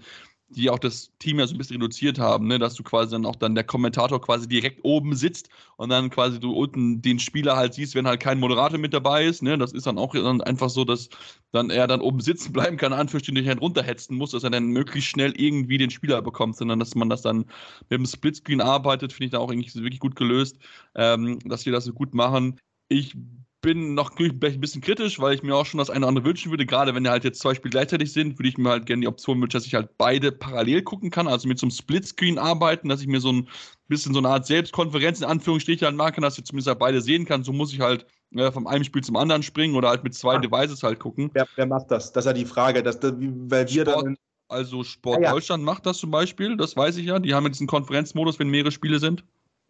die auch das Team ja so ein bisschen reduziert haben, ne? dass du quasi dann auch dann der Kommentator quasi direkt oben sitzt und dann quasi du unten den Spieler halt siehst, wenn halt kein Moderator mit dabei ist. Ne? Das ist dann auch dann einfach so, dass dann er dann oben sitzen bleiben kann, Anführungsstrichen nicht runterhetzen muss, dass er dann möglichst schnell irgendwie den Spieler bekommt, sondern dass man das dann mit dem Splitscreen arbeitet, finde ich da auch eigentlich wirklich gut gelöst, ähm, dass wir das so gut machen. Ich bin noch ein bisschen kritisch, weil ich mir auch schon das eine oder andere wünschen würde. Gerade wenn ja halt jetzt zwei Spiele gleichzeitig sind, würde ich mir halt gerne die Option wünschen, dass ich halt beide parallel gucken kann, also mit so einem Splitscreen arbeiten, dass ich mir so ein bisschen so eine Art Selbstkonferenz in Anführungsstrichen halt machen kann, dass ich zumindest halt beide sehen kann. So muss ich halt äh, vom einen Spiel zum anderen springen oder halt mit zwei. Devices halt gucken. Wer, wer, macht das? Das ist ja die Frage, dass, weil wir Sport, dann. Also Sport ja. Deutschland macht das zum Beispiel, das weiß ich ja. Die haben ja diesen Konferenzmodus, wenn mehrere Spiele sind.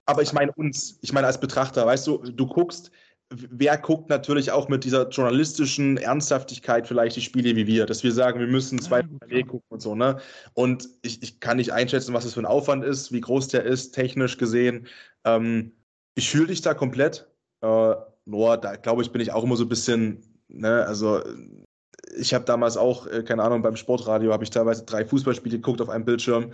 Aber ich meine uns, ich meine als Betrachter, weißt du, du guckst, wer guckt natürlich auch mit dieser journalistischen Ernsthaftigkeit vielleicht die Spiele wie wir, dass wir sagen, wir müssen zwei ja, gucken und so, ne? Und ich, ich kann nicht einschätzen, was das für ein Aufwand ist, wie groß der ist, technisch gesehen. Ähm, ich fühle dich da komplett. Äh, nur, da glaube ich, bin ich auch immer so ein bisschen, ne, also ich habe damals auch, äh, keine Ahnung, beim Sportradio habe ich teilweise drei Fußballspiele geguckt auf einem Bildschirm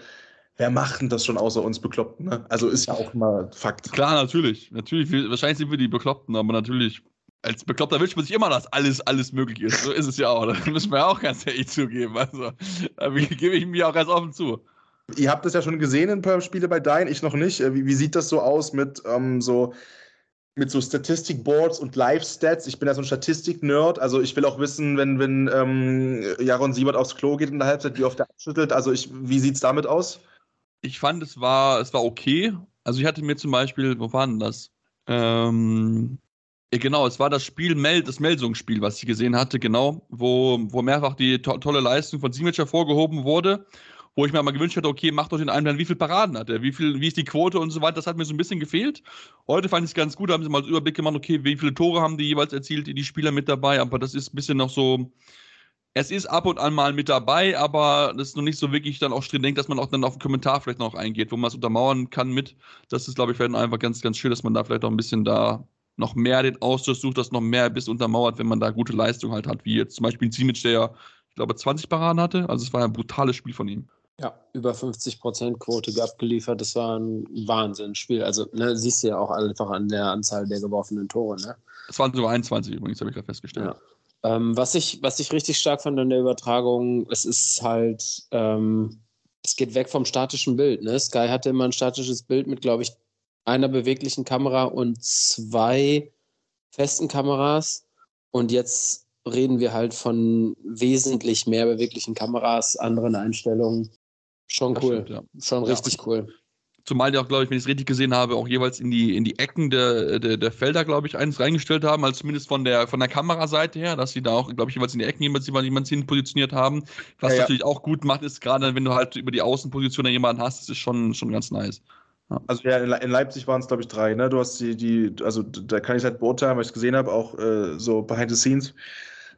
wer macht denn das schon außer uns Bekloppten? Ne? Also ist ja auch mal Fakt. Klar, natürlich. Natürlich, wahrscheinlich sind wir die Bekloppten, aber natürlich, als Bekloppter wünscht man sich immer, dass alles, alles möglich ist. So ist es ja auch. Das müssen wir ja auch ganz ehrlich zugeben. Also, da gebe ich mir auch ganz offen zu. Ihr habt das ja schon gesehen in ein paar Spiele bei Dein, ich noch nicht. Äh, wie, wie sieht das so aus mit ähm, so mit so Statistikboards und Live-Stats. Ich bin ja so ein Statistik-Nerd, also ich will auch wissen, wenn, wenn ähm, Jaron Siebert aufs Klo geht in der Halbzeit, wie oft er abschüttelt. Also ich, wie sieht es damit aus? Ich fand, es war, es war okay. Also ich hatte mir zum Beispiel, wo war denn das? Ähm, genau, es war das Spiel, Mel das Melsungsspiel, was ich gesehen hatte, genau, wo, wo mehrfach die to tolle Leistung von Simic hervorgehoben wurde, wo ich mir mal gewünscht hätte, okay, macht doch den einen, wie viele Paraden hat er, wie, viel, wie ist die Quote und so weiter, das hat mir so ein bisschen gefehlt. Heute fand ich es ganz gut, da haben sie mal einen Überblick gemacht, okay, wie viele Tore haben die jeweils erzielt, die Spieler mit dabei, aber das ist ein bisschen noch so, es ist ab und an mal mit dabei, aber das ist noch nicht so wirklich dann auch drin denkt, dass man auch dann auf den Kommentar vielleicht noch eingeht, wo man es untermauern kann mit. Das ist, glaube ich, vielleicht einfach ganz, ganz schön, dass man da vielleicht auch ein bisschen da noch mehr den Austausch sucht, das noch mehr bis untermauert, wenn man da gute Leistung halt hat, wie jetzt zum Beispiel ein Simic, der ja, ich glaube, 20 Paraden hatte. Also es war ein brutales Spiel von ihm. Ja, über 50% Quote abgeliefert. Das war ein Wahnsinnsspiel. Also, ne, siehst du ja auch einfach an der Anzahl der geworfenen Tore, ne? Es waren sogar 21 übrigens, habe ich gerade festgestellt. Ja. Ähm, was, ich, was ich richtig stark fand an der Übertragung, es ist halt ähm, es geht weg vom statischen Bild. Ne? Sky hatte immer ein statisches Bild mit, glaube ich, einer beweglichen Kamera und zwei festen Kameras. Und jetzt reden wir halt von wesentlich mehr beweglichen Kameras, anderen Einstellungen. Schon cool. Stimmt, ja. Schon ja, richtig cool. Zumal die auch, glaube ich, wenn ich es richtig gesehen habe, auch jeweils in die, in die Ecken der, der, der Felder, glaube ich, eins reingestellt haben, also zumindest von der, von der Kameraseite her, dass sie da auch, glaube ich, jeweils in die Ecken jemanden hin positioniert haben. Was ja, natürlich auch gut macht, ist gerade, wenn du halt über die Außenposition jemanden hast, das ist schon, schon ganz nice. Ja. Also ja, in Leipzig waren es, glaube ich, drei, ne? Du hast die, die, also da kann ich halt beurteilen, weil ich es gesehen habe, auch äh, so behind the scenes.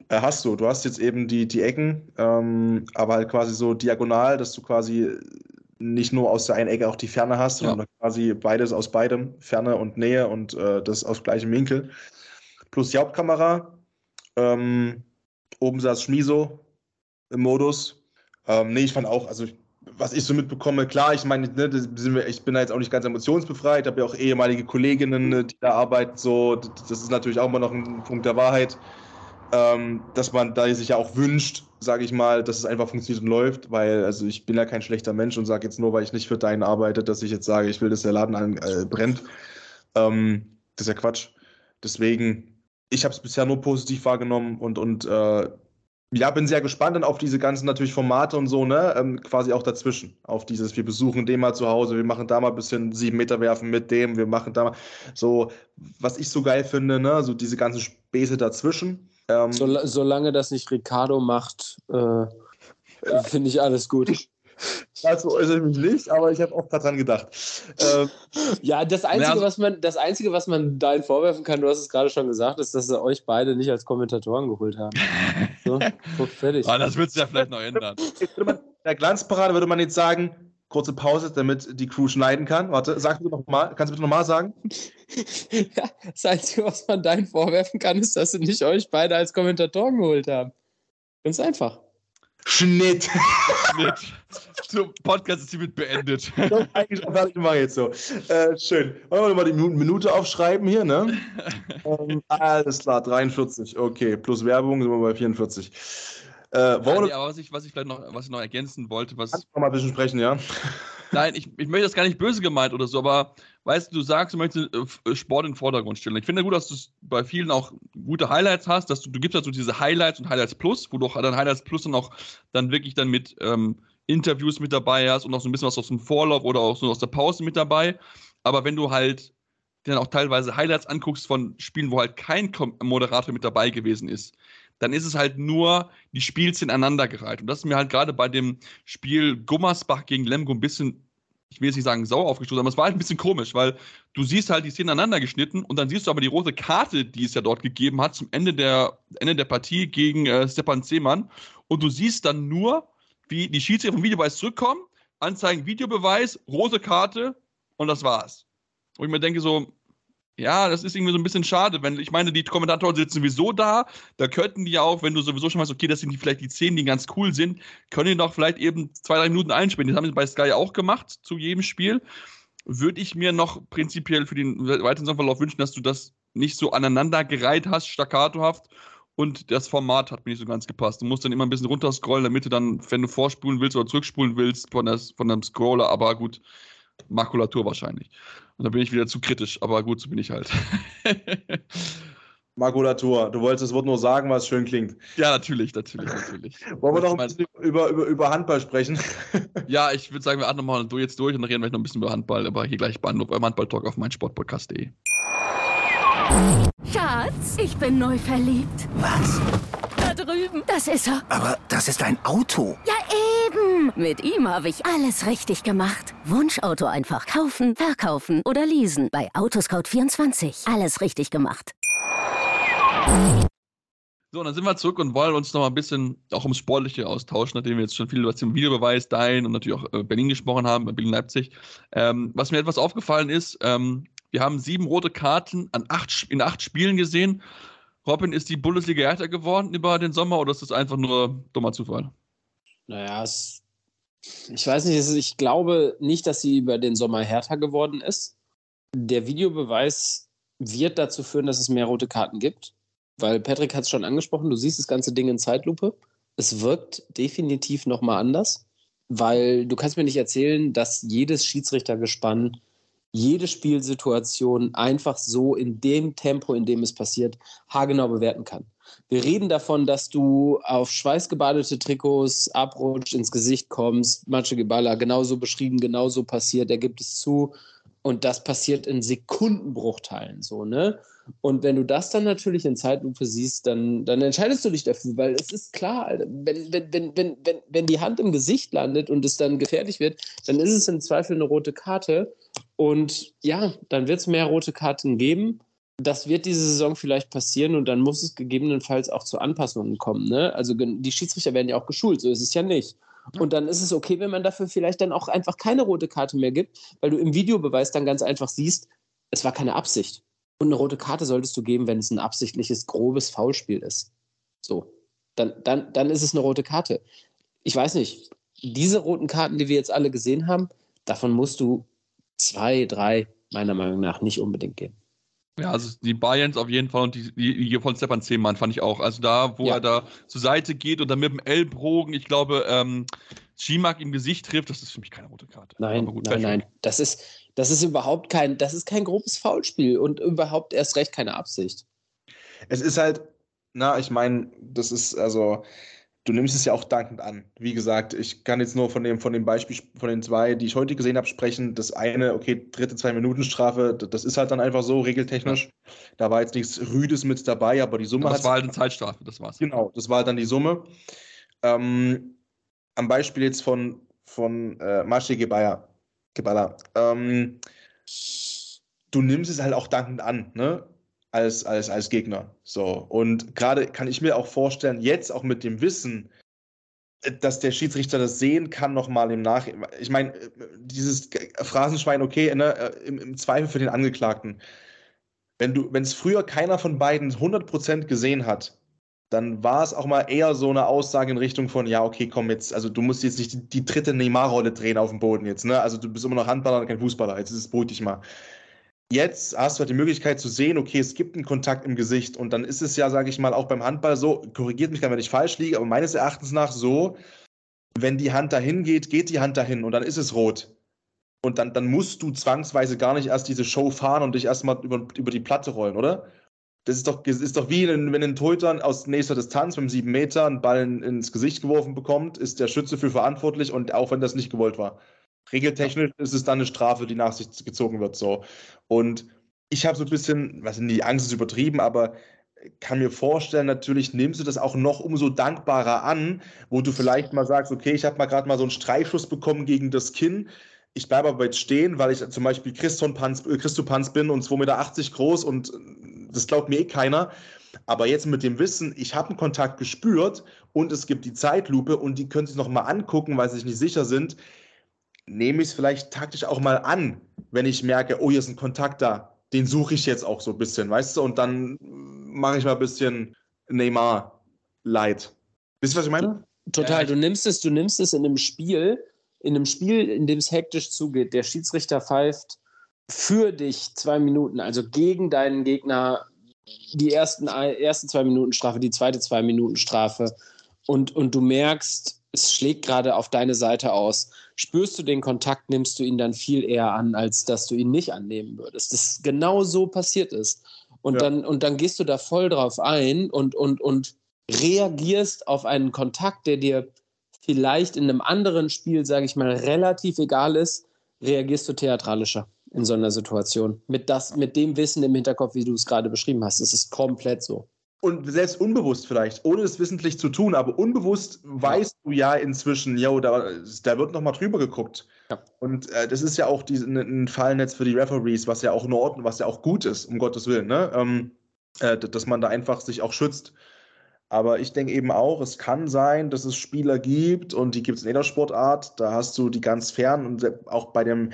Äh, hast du. Du hast jetzt eben die, die Ecken, ähm, aber halt quasi so diagonal, dass du quasi nicht nur aus der einen Ecke auch die Ferne hast, sondern ja. quasi beides aus beidem, Ferne und Nähe und äh, das aus gleichem Winkel. Plus die Hauptkamera. Ähm, oben saß Schmiso im Modus. Ähm, nee, ich fand auch, also was ich so mitbekomme, klar, ich meine, ne, wir, ich bin da jetzt auch nicht ganz emotionsbefreit, habe ja auch ehemalige Kolleginnen, ne, die da arbeiten, so, das ist natürlich auch immer noch ein Punkt der Wahrheit ähm, dass man da sich ja auch wünscht, sage ich mal, dass es einfach funktioniert und läuft, weil also ich bin ja kein schlechter Mensch und sage jetzt nur, weil ich nicht für deinen arbeite, dass ich jetzt sage, ich will, dass der Laden an, äh, brennt. Ähm, das ist ja Quatsch. Deswegen, ich habe es bisher nur positiv wahrgenommen und, und äh, ja, bin sehr gespannt dann auf diese ganzen natürlich Formate und so, ne? Ähm, quasi auch dazwischen. Auf dieses, wir besuchen den mal zu Hause, wir machen da mal ein bisschen sieben Meter werfen mit dem, wir machen da mal so, was ich so geil finde, ne? So diese ganzen Späße dazwischen. Ähm, Sol solange das nicht Ricardo macht, äh, finde ich alles gut. Dazu äußere ich mich nicht, aber ich habe auch daran gedacht. Ähm, ja, das Einzige, ja. was man, das Einzige, was man dahin vorwerfen kann, du hast es gerade schon gesagt, ist, dass sie euch beide nicht als Kommentatoren geholt haben. So, fertig. Ah, das wird sich ja vielleicht noch ändern. Der Glanzparade würde man jetzt sagen, kurze Pause, damit die Crew schneiden kann. Warte, sag du noch mal, kannst du bitte nochmal sagen? ja, das Einzige, was man dahin vorwerfen kann, ist, dass sie nicht euch beide als Kommentatoren geholt haben. Ganz einfach. Schnitt. Schnitt. Zum Podcast ist hiermit beendet. Eigentlich auch fertig gemacht jetzt so. Äh, schön. Wollen wir mal die Minute aufschreiben hier, ne? ähm, alles klar, 43. Okay, plus Werbung sind wir bei 44. Äh, ja, nee, aber was ich, was ich vielleicht noch, was ich noch ergänzen wollte, was. Kannst du noch mal ein bisschen sprechen, ja? Nein, ich, ich möchte das gar nicht böse gemeint oder so, aber weißt du, du sagst, du möchtest äh, Sport in den Vordergrund stellen. Ich finde gut, dass du bei vielen auch gute Highlights hast, dass du, du gibst also diese Highlights und Highlights Plus, wo du auch dann Highlights Plus dann auch dann wirklich dann mit ähm, Interviews mit dabei hast und auch so ein bisschen was aus dem Vorlauf oder auch so aus der Pause mit dabei. Aber wenn du halt dann auch teilweise Highlights anguckst von Spielen, wo halt kein Moderator mit dabei gewesen ist, dann ist es halt nur die Spielszenen aneinandergereiht. Und das ist mir halt gerade bei dem Spiel Gummersbach gegen Lemgo ein bisschen, ich will jetzt nicht sagen sauer aufgestoßen, aber es war halt ein bisschen komisch, weil du siehst halt die Szenen aneinander geschnitten und dann siehst du aber die rote Karte, die es ja dort gegeben hat, zum Ende der, Ende der Partie gegen äh, Stepan Zehmann. Und du siehst dann nur, wie die Schiedsrichter vom Videobeweis zurückkommen, anzeigen Videobeweis, rote Karte und das war's. Und ich mir denke so, ja, das ist irgendwie so ein bisschen schade, wenn ich meine, die Kommentatoren sitzen sowieso da, da könnten die ja auch, wenn du sowieso schon weißt, okay, das sind die vielleicht die Szenen, die ganz cool sind, können die doch vielleicht eben zwei, drei Minuten einspielen. Das haben sie bei Sky auch gemacht zu jedem Spiel. Würde ich mir noch prinzipiell für den weiteren Saisonverlauf wünschen, dass du das nicht so aneinandergereiht hast, staccatohaft und das Format hat mir nicht so ganz gepasst. Du musst dann immer ein bisschen runterscrollen, damit du dann, wenn du vorspulen willst oder zurückspulen willst von, das, von einem Scroller, aber gut, Makulatur wahrscheinlich. Und da bin ich wieder zu kritisch, aber gut, so bin ich halt. Makulatur, du wolltest das Wort nur sagen, was schön klingt. Ja, natürlich, natürlich, natürlich. Wollen wir noch ein bisschen über, über, über Handball sprechen? ja, ich würde sagen, wir atmen mal jetzt durch und dann reden wir noch ein bisschen über Handball, aber hier gleich bei eurem Handball-Talk auf meinsportpodcast.de. Schatz, ich bin neu verliebt. Was? Da drüben. Das ist er. Aber das ist ein Auto. Ja, eben. Mit ihm habe ich alles richtig gemacht. Wunschauto einfach kaufen, verkaufen oder leasen. Bei Autoscout24. Alles richtig gemacht. So, dann sind wir zurück und wollen uns noch mal ein bisschen auch ums Sportliche austauschen, nachdem wir jetzt schon viel über den Videobeweis, Dein und natürlich auch äh, Berlin gesprochen haben, bei Berlin-Leipzig. Ähm, was mir etwas aufgefallen ist, ähm, wir haben sieben rote Karten an acht, in acht Spielen gesehen. Robin, ist die Bundesliga härter geworden über den Sommer oder ist das einfach nur dummer Zufall? Naja, es, ich weiß nicht, ich glaube nicht, dass sie über den Sommer härter geworden ist. Der Videobeweis wird dazu führen, dass es mehr rote Karten gibt, weil Patrick hat es schon angesprochen, du siehst das ganze Ding in Zeitlupe. Es wirkt definitiv nochmal anders. weil du kannst mir nicht erzählen, dass jedes Schiedsrichtergespann jede Spielsituation einfach so in dem Tempo, in dem es passiert, haargenau bewerten kann. Wir reden davon, dass du auf schweißgebadete Trikots abrutscht, ins Gesicht kommst, Matsche Geballa, genauso beschrieben, genauso passiert, er gibt es zu. Und das passiert in Sekundenbruchteilen so, ne? Und wenn du das dann natürlich in Zeitlupe siehst, dann, dann entscheidest du dich dafür, weil es ist klar, wenn, wenn, wenn, wenn, wenn, wenn die Hand im Gesicht landet und es dann gefährlich wird, dann ist es im Zweifel eine rote Karte. Und ja, dann wird es mehr rote Karten geben. Das wird diese Saison vielleicht passieren und dann muss es gegebenenfalls auch zu Anpassungen kommen. Ne? Also die Schiedsrichter werden ja auch geschult, so ist es ja nicht. Und dann ist es okay, wenn man dafür vielleicht dann auch einfach keine rote Karte mehr gibt, weil du im Videobeweis dann ganz einfach siehst, es war keine Absicht. Und eine rote Karte solltest du geben, wenn es ein absichtliches, grobes Foulspiel ist. So. Dann, dann, dann ist es eine rote Karte. Ich weiß nicht, diese roten Karten, die wir jetzt alle gesehen haben, davon musst du zwei, drei meiner Meinung nach nicht unbedingt geben. Ja, also die Bayerns auf jeden Fall und die, die, die von Stefan Zehmann fand ich auch. Also da, wo ja. er da zur Seite geht und dann mit dem Ellbogen, ich glaube, ähm, Schimak im Gesicht trifft, das ist für mich keine rote Karte. Nein, gut, nein, nein. Das ist, das ist überhaupt kein, das ist kein grobes Foulspiel und überhaupt erst recht keine Absicht. Es ist halt, na, ich meine, das ist also du nimmst es ja auch dankend an. Wie gesagt, ich kann jetzt nur von dem, von dem Beispiel, von den zwei, die ich heute gesehen habe, sprechen. Das eine, okay, dritte Zwei-Minuten-Strafe, das ist halt dann einfach so, regeltechnisch. Da war jetzt nichts Rüdes mit dabei, aber die Summe hat. Das war halt eine Zeitstrafe, das war's. Genau, das war halt dann die Summe. Ähm, am Beispiel jetzt von, von äh, Masche Gebaya. Gebala. Ähm, du nimmst es halt auch dankend an, ne? Als, als, als Gegner. So. Und gerade kann ich mir auch vorstellen, jetzt auch mit dem Wissen, äh, dass der Schiedsrichter das sehen kann, nochmal im Nach. Ich meine, äh, dieses Phrasenschwein, okay, ne, äh, im, im, Zweifel für den Angeklagten. Wenn du, wenn es früher keiner von beiden 100% gesehen hat, dann war es auch mal eher so eine Aussage in Richtung von, ja, okay, komm jetzt, also du musst jetzt nicht die, die dritte Neymar-Rolle drehen auf dem Boden jetzt, ne? Also du bist immer noch Handballer und kein Fußballer, jetzt ist es beruhig mal jetzt hast du halt die Möglichkeit zu sehen, okay, es gibt einen Kontakt im Gesicht und dann ist es ja, sage ich mal, auch beim Handball so, korrigiert mich, wenn ich falsch liege, aber meines Erachtens nach so, wenn die Hand dahin geht, geht die Hand dahin und dann ist es rot. Und dann, dann musst du zwangsweise gar nicht erst diese Show fahren und dich erstmal über, über die Platte rollen, oder? Das ist doch, das ist doch wie, wenn ein Torhüter aus nächster Distanz mit einem 7 Meter einen Ball ins Gesicht geworfen bekommt, ist der Schütze für verantwortlich und auch wenn das nicht gewollt war. Regeltechnisch ist es dann eine Strafe, die nach sich gezogen wird. So. Und ich habe so ein bisschen, was die Angst ist übertrieben, aber kann mir vorstellen, natürlich nimmst du das auch noch umso dankbarer an, wo du vielleicht mal sagst, okay, ich habe mal gerade mal so einen Streifschuss bekommen gegen das Kinn. Ich bleibe aber jetzt stehen, weil ich zum Beispiel Christon Panz, äh, Christo Panz bin und 2,80 Meter groß und das glaubt mir eh keiner. Aber jetzt mit dem Wissen, ich habe einen Kontakt gespürt und es gibt die Zeitlupe und die können sich noch mal angucken, weil sie sich nicht sicher sind nehme ich es vielleicht taktisch auch mal an, wenn ich merke, oh, hier ist ein Kontakt da. Den suche ich jetzt auch so ein bisschen, weißt du? Und dann mache ich mal ein bisschen Neymar light. Wisst ihr, was ich meine? Total. Du nimmst es, du nimmst es in einem Spiel, in einem Spiel, in dem es hektisch zugeht. Der Schiedsrichter pfeift für dich zwei Minuten, also gegen deinen Gegner die ersten, ersten zwei Minuten Strafe, die zweite zwei Minuten Strafe. Und, und du merkst, es schlägt gerade auf deine Seite aus spürst du den Kontakt, nimmst du ihn dann viel eher an, als dass du ihn nicht annehmen würdest. Das genau so passiert ist. Und, ja. dann, und dann gehst du da voll drauf ein und, und, und reagierst auf einen Kontakt, der dir vielleicht in einem anderen Spiel, sage ich mal, relativ egal ist, reagierst du theatralischer in so einer Situation. Mit, das, mit dem Wissen im Hinterkopf, wie du es gerade beschrieben hast. Es ist komplett so und selbst unbewusst vielleicht, ohne es wissentlich zu tun, aber unbewusst weißt du ja inzwischen, yo, da, da wird nochmal drüber geguckt. Ja. Und äh, das ist ja auch die, ein Fallnetz für die Referees, was ja auch in Ordnung, was ja auch gut ist, um Gottes Willen, ne? Ähm, äh, dass man da einfach sich auch schützt. Aber ich denke eben auch, es kann sein, dass es Spieler gibt und die gibt es in jeder Sportart. Da hast du die ganz fern und auch bei dem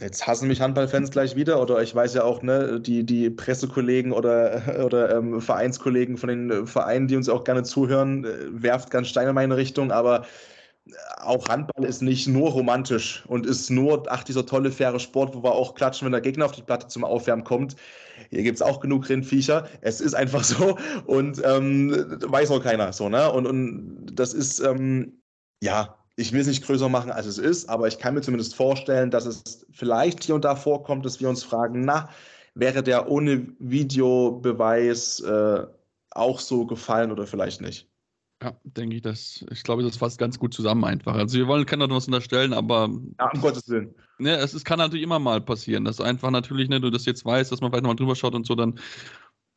Jetzt hassen mich Handballfans gleich wieder, oder ich weiß ja auch, ne, die, die Pressekollegen oder, oder ähm, Vereinskollegen von den äh, Vereinen, die uns auch gerne zuhören, äh, werft ganz Steine in meine Richtung, aber äh, auch Handball ist nicht nur romantisch und ist nur, ach, dieser tolle, faire Sport, wo wir auch klatschen, wenn der Gegner auf die Platte zum Aufwärmen kommt. Hier gibt es auch genug Rindviecher. Es ist einfach so und ähm, weiß auch keiner so, ne? Und, und das ist, ähm, ja, ich will es nicht größer machen, als es ist, aber ich kann mir zumindest vorstellen, dass es vielleicht hier und da vorkommt, dass wir uns fragen, na, wäre der ohne Videobeweis äh, auch so gefallen oder vielleicht nicht? Ja, denke ich, das, ich glaube, das fasst ganz gut zusammen einfach. Also wir wollen keiner was unterstellen, aber. Ja, um Gottes Willen. Ne, es, es kann natürlich immer mal passieren, dass einfach natürlich, ne, du das jetzt weißt, dass man vielleicht nochmal drüber schaut und so, dann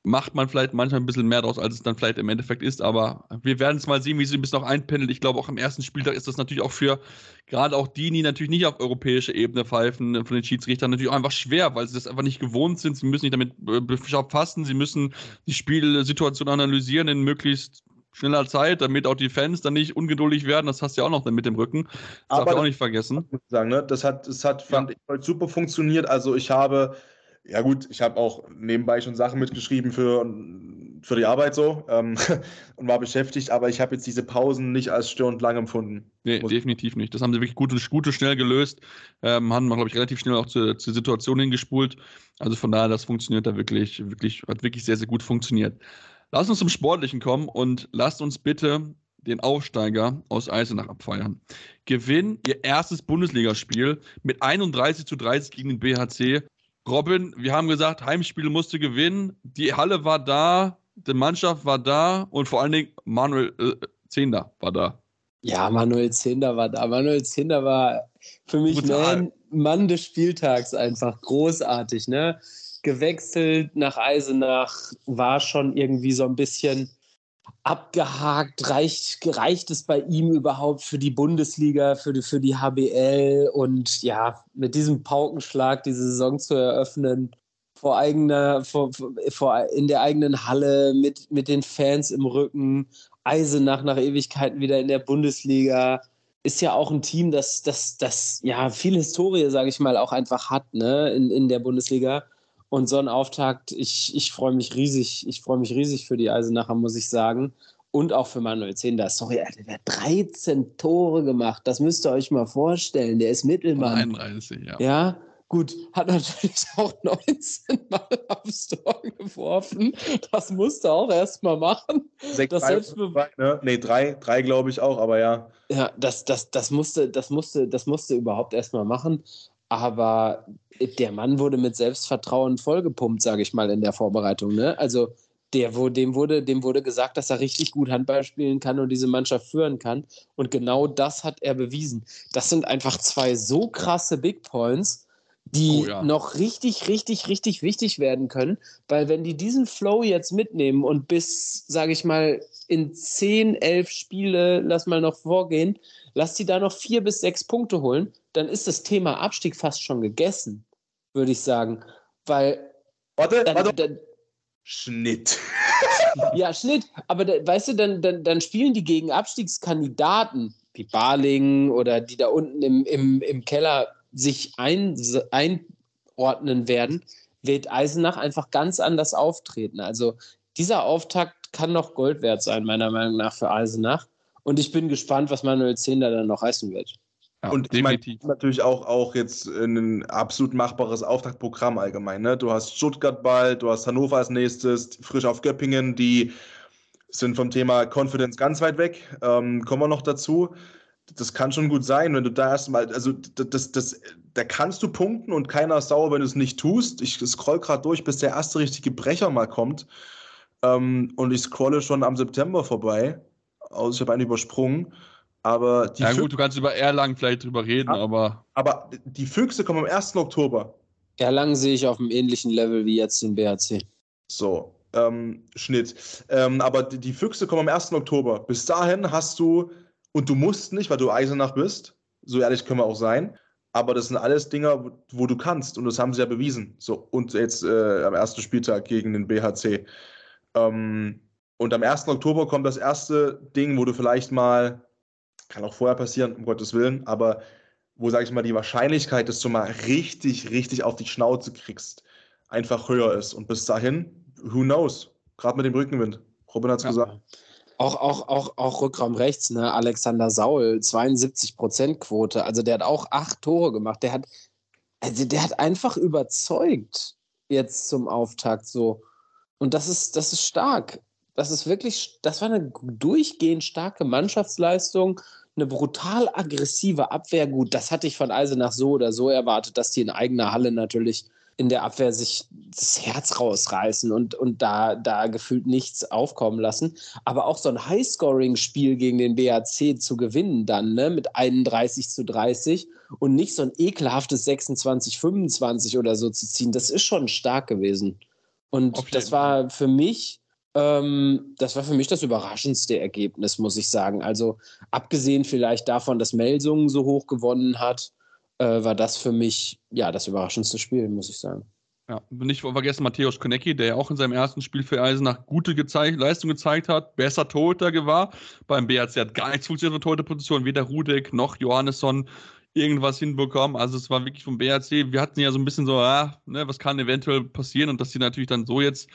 macht man vielleicht manchmal ein bisschen mehr draus, als es dann vielleicht im Endeffekt ist. Aber wir werden es mal sehen, wie sie ein bisschen auch einpendelt. Ich glaube, auch am ersten Spieltag ist das natürlich auch für gerade auch die, die natürlich nicht auf europäischer Ebene pfeifen, von den Schiedsrichtern natürlich auch einfach schwer, weil sie das einfach nicht gewohnt sind. Sie müssen nicht damit äh, befassen, sie müssen die Spielsituation analysieren in möglichst schneller Zeit, damit auch die Fans dann nicht ungeduldig werden. Das hast du ja auch noch mit dem Rücken. Das Aber darf ich auch nicht vergessen. Sagen, ne? Das hat, das hat fand ja. ich, super funktioniert. Also ich habe ja gut, ich habe auch nebenbei schon Sachen mitgeschrieben für, für die Arbeit so ähm, und war beschäftigt, aber ich habe jetzt diese Pausen nicht als störend lang empfunden. Nee, definitiv nicht. Das haben sie wirklich gut, gut schnell gelöst. Ähm, haben, glaube ich, relativ schnell auch zur, zur Situation hingespult. Also von daher, das funktioniert da wirklich, wirklich, hat wirklich sehr, sehr gut funktioniert. Lass uns zum Sportlichen kommen und lasst uns bitte den Aufsteiger aus Eisenach abfeiern. Gewinnen ihr erstes Bundesligaspiel mit 31 zu 30 gegen den BHC Robin, wir haben gesagt, Heimspiel musste gewinnen. Die Halle war da, die Mannschaft war da und vor allen Dingen Manuel äh, Zehnder war da. Ja, Manuel Zehnder war da. Manuel Zehnder war für mich Man, Mann des Spieltags einfach großartig. Ne? Gewechselt nach Eisenach, war schon irgendwie so ein bisschen abgehakt? Reicht, reicht es bei ihm überhaupt für die Bundesliga, für die, für die HBL? Und ja, mit diesem Paukenschlag die Saison zu eröffnen, vor eigener, vor, vor, in der eigenen Halle, mit, mit den Fans im Rücken, Eisenach nach Ewigkeiten wieder in der Bundesliga. Ist ja auch ein Team, das, das, das ja viel Historie, sage ich mal, auch einfach hat, ne, in, in der Bundesliga. Und so ein Auftakt, ich, ich freue mich riesig, ich freue mich riesig für die Eisenacher, muss ich sagen. Und auch für Manuel Zehnder. Sorry, Alter, der hat 13 Tore gemacht. Das müsst ihr euch mal vorstellen. Der ist Mittelmann. 31, ja. Ja, gut. Hat natürlich auch 19 Mal aufs Tor geworfen. Das musste er auch erst mal machen. Sechs, das drei, ne? Nee, drei, drei glaube ich auch, aber ja. Ja, das, das, das, musste, das, musste, das musste überhaupt erst mal machen. Aber der Mann wurde mit Selbstvertrauen vollgepumpt, sage ich mal, in der Vorbereitung. Ne? Also der, wo, dem, wurde, dem wurde gesagt, dass er richtig gut Handball spielen kann und diese Mannschaft führen kann. Und genau das hat er bewiesen. Das sind einfach zwei so krasse Big Points, die oh, ja. noch richtig, richtig, richtig wichtig werden können. Weil wenn die diesen Flow jetzt mitnehmen und bis, sage ich mal, in 10, 11 Spiele, lass mal noch vorgehen, lass die da noch vier bis sechs Punkte holen, dann ist das Thema Abstieg fast schon gegessen, würde ich sagen. Weil. Warte, dann, warte. Dann, Schnitt. ja, Schnitt. Aber da, weißt du, dann, dann, dann spielen die gegen Abstiegskandidaten wie Barling oder die da unten im, im, im Keller sich ein, einordnen werden, wird Eisenach einfach ganz anders auftreten. Also dieser Auftakt kann noch Gold wert sein, meiner Meinung nach, für Eisenach. Und ich bin gespannt, was Manuel Zehnder dann noch heißen wird. Ja, und ich meine, natürlich auch, auch jetzt ein absolut machbares Auftaktprogramm allgemein. Ne? Du hast Stuttgart bald, du hast Hannover als nächstes, frisch auf Göppingen, die sind vom Thema Confidence ganz weit weg. Ähm, kommen wir noch dazu. Das kann schon gut sein, wenn du da erstmal, also das, das, da kannst du punkten und keiner ist sauer, wenn du es nicht tust. Ich scroll gerade durch, bis der erste richtige Brecher mal kommt. Ähm, und ich scrolle schon am September vorbei. Also ich habe einen übersprungen. Aber die ja, gut, du kannst über Erlangen vielleicht drüber reden, ja, aber. Aber die Füchse kommen am 1. Oktober. Erlangen sehe ich auf einem ähnlichen Level wie jetzt den BHC. So, ähm, Schnitt. Ähm, aber die, die, Füchse kommen am 1. Oktober. Bis dahin hast du, und du musst nicht, weil du Eisenach bist, so ehrlich können wir auch sein, aber das sind alles Dinge, wo, wo du kannst und das haben sie ja bewiesen. So, und jetzt äh, am ersten Spieltag gegen den BHC. Ähm, und am 1. Oktober kommt das erste Ding, wo du vielleicht mal kann auch vorher passieren, um Gottes Willen, aber wo, sage ich mal, die Wahrscheinlichkeit, dass du mal richtig, richtig auf die Schnauze kriegst, einfach höher ist. Und bis dahin, who knows? Gerade mit dem Rückenwind. Robin hat es ja. gesagt. Auch, auch, auch, auch Rückraum rechts, ne? Alexander Saul, 72% Quote. Also der hat auch acht Tore gemacht. Der hat, also der hat einfach überzeugt jetzt zum Auftakt so. Und das ist, das ist stark. Das ist wirklich, das war eine durchgehend starke Mannschaftsleistung eine brutal aggressive Abwehr. Gut, das hatte ich von Eisenach so oder so erwartet, dass die in eigener Halle natürlich in der Abwehr sich das Herz rausreißen und, und da, da gefühlt nichts aufkommen lassen. Aber auch so ein Highscoring-Spiel gegen den BAC zu gewinnen dann, ne, mit 31 zu 30 und nicht so ein ekelhaftes 26, 25 oder so zu ziehen, das ist schon stark gewesen. Und das war für mich, ähm, das war für mich das überraschendste Ergebnis, muss ich sagen. Also abgesehen vielleicht davon, dass Melsungen so hoch gewonnen hat, äh, war das für mich ja das überraschendste Spiel, muss ich sagen. Ja, nicht vergessen Matthäus Konecki, der ja auch in seinem ersten Spiel für Eisenach gute gezeigt, Leistung gezeigt hat, besser Torhüter war. Beim BHC hat gar nichts funktioniert der Torhüterposition, weder Rudek noch Johannesson irgendwas hinbekommen. Also es war wirklich vom BHC, wir hatten ja so ein bisschen so, ah, ne, was kann eventuell passieren und dass sie natürlich dann so jetzt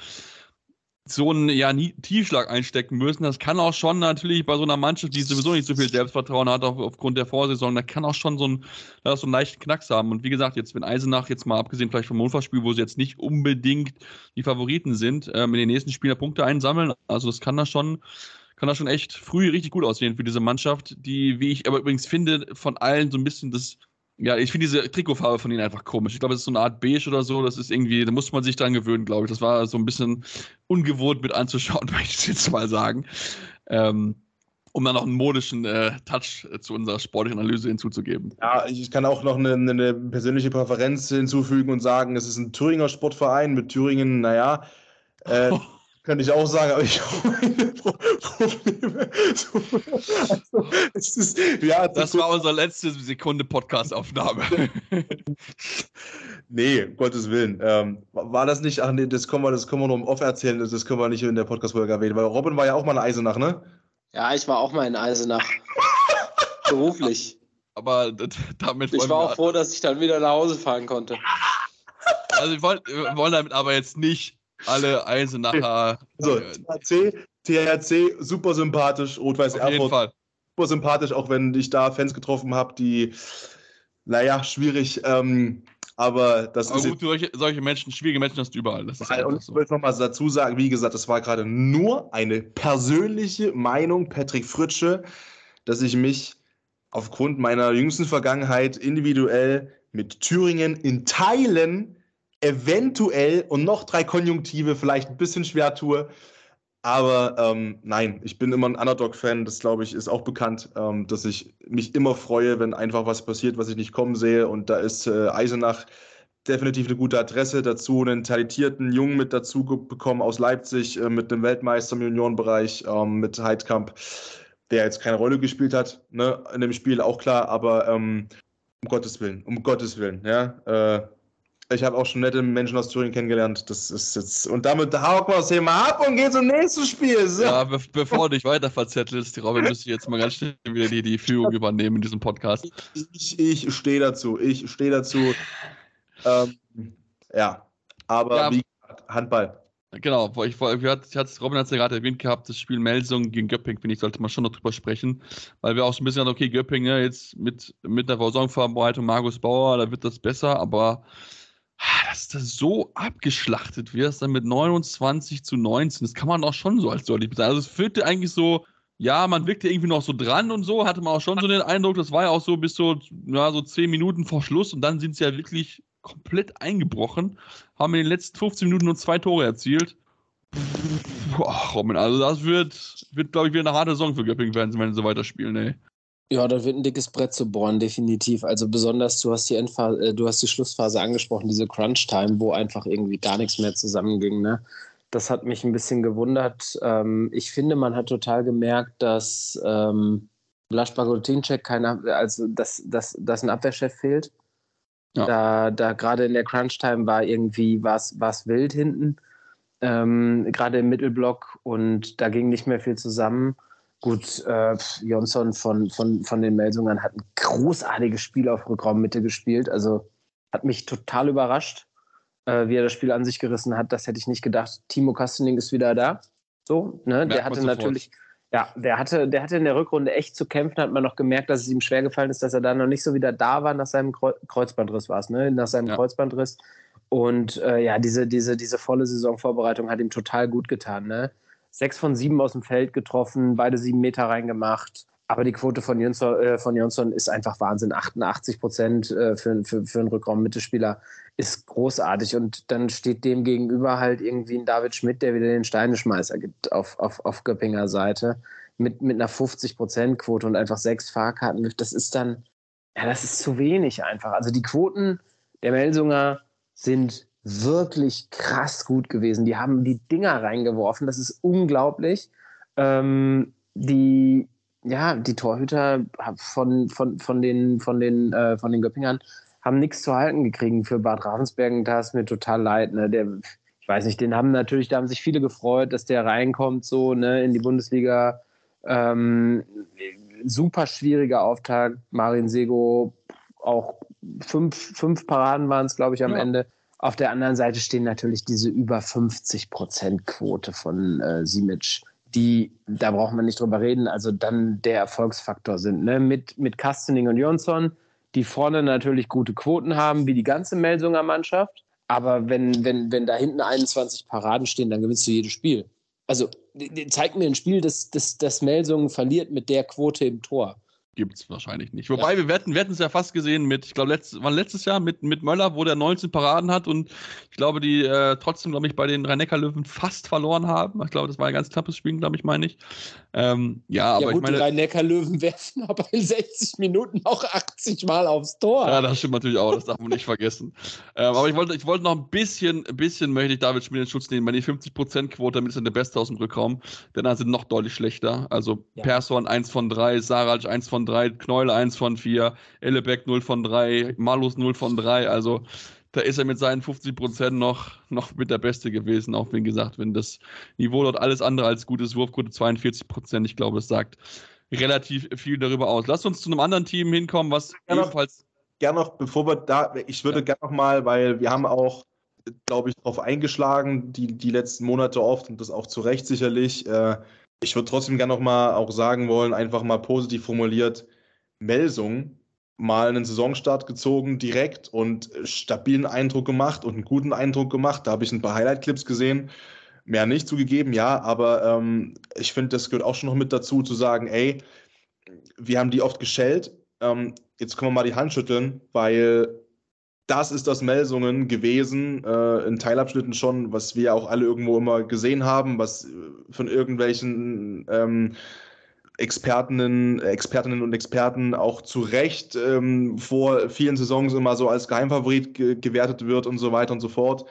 so einen ja, Tiefschlag einstecken müssen. Das kann auch schon natürlich bei so einer Mannschaft, die sowieso nicht so viel Selbstvertrauen hat auf, aufgrund der Vorsaison, da kann auch schon so, ein, so einen leichten Knacks haben. Und wie gesagt, jetzt wenn Eisenach jetzt mal abgesehen vielleicht vom Unfallspiel, wo sie jetzt nicht unbedingt die Favoriten sind, ähm, in den nächsten Spielen Punkte einsammeln, also das kann da schon kann das schon echt früh richtig gut aussehen für diese Mannschaft, die, wie ich aber übrigens finde, von allen so ein bisschen das ja, ich finde diese Trikotfarbe von ihnen einfach komisch. Ich glaube, es ist so eine Art Beige oder so. Das ist irgendwie, da muss man sich dran gewöhnen, glaube ich. Das war so ein bisschen ungewohnt mit anzuschauen, möchte ich jetzt mal sagen. Ähm, um dann noch einen modischen äh, Touch zu unserer sportlichen Analyse hinzuzugeben. Ja, ich kann auch noch eine, eine, persönliche Präferenz hinzufügen und sagen, es ist ein Thüringer Sportverein mit Thüringen, naja, äh, Könnte ich auch sagen, aber ich habe meine Probleme. Also, ist, ja, das war unsere letzte Sekunde Podcast-Aufnahme. nee, um Gottes Willen. Ähm, war das nicht, ach nee, das können wir, das können wir nur im Off erzählen, das können wir nicht in der Podcast-Folge erwähnen, weil Robin war ja auch mal in Eisenach, ne? Ja, ich war auch mal in Eisenach. Beruflich. Aber damit Ich war auch froh, dass ich dann wieder nach Hause fahren konnte. Also wir wollen, wir wollen damit aber jetzt nicht alle Eisenacher. So, THC, THC, super sympathisch, Rot-Weiß Erfurt. Jeden Fall. Super sympathisch, auch wenn ich da Fans getroffen habe, die, naja, schwierig, ähm, aber das aber ist. Gut, solche, solche, Menschen, schwierige Menschen hast du überall. Das ist und ich will nochmal dazu sagen, wie gesagt, das war gerade nur eine persönliche Meinung, Patrick Fritsche, dass ich mich aufgrund meiner jüngsten Vergangenheit individuell mit Thüringen in Teilen eventuell und noch drei Konjunktive vielleicht ein bisschen schwer tue. Aber ähm, nein, ich bin immer ein Underdog-Fan. Das glaube ich ist auch bekannt, ähm, dass ich mich immer freue, wenn einfach was passiert, was ich nicht kommen sehe. Und da ist äh, Eisenach definitiv eine gute Adresse. Dazu einen talentierten Jungen mit dazu bekommen aus Leipzig äh, mit einem Weltmeister im Juniorenbereich ähm, mit Heidkamp, der jetzt keine Rolle gespielt hat ne, in dem Spiel, auch klar. Aber ähm, um Gottes Willen, um Gottes Willen, ja. Ich habe auch schon nette Menschen aus Thüringen kennengelernt. Das ist jetzt. Und damit hauen wir das Thema ab und gehen zum nächsten Spiel. So. Ja, be bevor du dich weiter verzettelst, Robin, müsste ich jetzt mal ganz schnell wieder die, die Führung übernehmen in diesem Podcast. Ich, ich stehe dazu. Ich stehe dazu. Ähm, ja. Aber ja. wie gesagt, Handball. Genau, ich, ich, ich, Robin hat es ja gerade erwähnt gehabt, das Spiel Melsung gegen Göpping, finde ich, sollte man schon noch drüber sprechen, weil wir auch so ein bisschen, okay, Göpping, ja, jetzt mit, mit der Saisonvorbereitung Markus Bauer, da wird das besser, aber dass das so abgeschlachtet wird, dann mit 29 zu 19, das kann man auch schon so als deutlich bezeichnen. Also es fühlte eigentlich so, ja, man wirkte irgendwie noch so dran und so, hatte man auch schon so den Eindruck, das war ja auch so bis so, ja, so 10 Minuten vor Schluss und dann sind sie ja wirklich komplett eingebrochen, haben in den letzten 15 Minuten nur zwei Tore erzielt. Boah, Robin, also das wird, wird glaube ich, wieder eine harte Saison für Göppingen werden, wenn sie so weiterspielen, ey. Ja, da wird ein dickes Brett zu bohren, definitiv. Also besonders, du hast die Endphase, äh, du hast die Schlussphase angesprochen, diese Crunch-Time, wo einfach irgendwie gar nichts mehr zusammenging. Ne? Das hat mich ein bisschen gewundert. Ähm, ich finde, man hat total gemerkt, dass ähm, Blasch Bagotinczek keine, also dass, dass, dass ein Abwehrchef fehlt. Ja. Da, da gerade in der Crunch-Time war irgendwie was wild hinten. Ähm, gerade im Mittelblock und da ging nicht mehr viel zusammen. Gut, äh, Jonsson von, von, von den Melsungern hat ein großartiges Spiel auf Rückraummitte gespielt. Also hat mich total überrascht, äh, wie er das Spiel an sich gerissen hat. Das hätte ich nicht gedacht. Timo Kastening ist wieder da. So, ne? Der hatte natürlich, ja, der hatte, der hatte in der Rückrunde echt zu kämpfen, hat man noch gemerkt, dass es ihm schwer gefallen ist, dass er da noch nicht so wieder da war nach seinem Kreuzbandriss war es, ne? Nach seinem ja. Kreuzbandriss. Und äh, ja, diese, diese, diese volle Saisonvorbereitung hat ihm total gut getan, ne? Sechs von sieben aus dem Feld getroffen, beide sieben Meter reingemacht. Aber die Quote von Jonsson, äh, von Jonsson ist einfach Wahnsinn. 88 Prozent äh, für, für, für einen Rückraum-Mittelspieler ist großartig. Und dann steht dem gegenüber halt irgendwie ein David Schmidt, der wieder den Steineschmeißer gibt auf, auf, auf Göppinger Seite mit, mit einer 50 Prozent Quote und einfach sechs Fahrkarten. Das ist dann, ja, das ist zu wenig einfach. Also die Quoten der Melsunger sind wirklich krass gut gewesen. Die haben die Dinger reingeworfen. Das ist unglaublich. Ähm, die, ja, die Torhüter von, von, von den, von den, äh, von den Göppingern haben nichts zu halten gekriegt. Für Bad Ravensbergen da ist mir total leid. Ne? Der, ich weiß nicht, den haben natürlich, da haben sich viele gefreut, dass der reinkommt, so ne, in die Bundesliga. Ähm, super schwieriger Auftakt. Marin Sego auch fünf, fünf Paraden waren es, glaube ich, am ja. Ende. Auf der anderen Seite stehen natürlich diese über 50% Quote von äh, Simic, die, da braucht man nicht drüber reden, also dann der Erfolgsfaktor sind. Ne? Mit, mit Kastening und Jonsson, die vorne natürlich gute Quoten haben, wie die ganze Melsunger Mannschaft. Aber wenn, wenn, wenn da hinten 21 Paraden stehen, dann gewinnst du jedes Spiel. Also zeig mir ein Spiel, das, das, das Melsungen verliert mit der Quote im Tor gibt es wahrscheinlich nicht. Wobei, ja. wir, wir hatten es ja fast gesehen mit, ich glaube, letzt, war letztes Jahr mit, mit Möller, wo der 19 Paraden hat und ich glaube, die äh, trotzdem, glaube ich, bei den Rhein-Neckar-Löwen fast verloren haben. Ich glaube, das war ein ganz knappes Spiel, glaube ich, meine ich. Ähm, ja, ja, aber gut, ich meine. Die Rhein-Neckar-Löwen werfen aber in 60 Minuten auch 80 Mal aufs Tor. Ja, das stimmt natürlich auch, das darf man nicht vergessen. Ähm, aber ich wollte, ich wollte noch ein bisschen, ein bisschen möchte ich David Schmidt in Schutz nehmen. Bei die 50%-Quote, damit ist er der Beste aus dem Rückraum. Denn da sind noch deutlich schlechter. Also ja. Persson 1 von 3, Sarac 1 von 3, Knäule 1 1 von 4, Ellebeck 0 von 3, Malus 0 von 3. Also da ist er mit seinen 50 Prozent noch, noch mit der Beste gewesen. Auch wenn gesagt, wenn das Niveau dort alles andere als gut ist, Wurfquote 42 Prozent. Ich glaube, es sagt relativ viel darüber aus. Lass uns zu einem anderen Team hinkommen, was gerne ebenfalls. Gerne noch, bevor wir da, ich würde ja. gerne noch mal, weil wir haben auch, glaube ich, darauf eingeschlagen, die, die letzten Monate oft und das auch zu Recht sicherlich. Äh, ich würde trotzdem gerne noch mal auch sagen wollen, einfach mal positiv formuliert, Melsung mal einen Saisonstart gezogen direkt und stabilen Eindruck gemacht und einen guten Eindruck gemacht. Da habe ich ein paar Highlight-Clips gesehen. Mehr nicht zugegeben, ja, aber ähm, ich finde, das gehört auch schon noch mit dazu, zu sagen, ey, wir haben die oft geschellt, ähm, jetzt können wir mal die Hand schütteln, weil das ist das Melsungen gewesen, äh, in Teilabschnitten schon, was wir auch alle irgendwo immer gesehen haben, was äh, von irgendwelchen ähm, Expertinnen, Expertinnen und Experten auch zu Recht ähm, vor vielen Saisons immer so als Geheimfavorit ge gewertet wird und so weiter und so fort.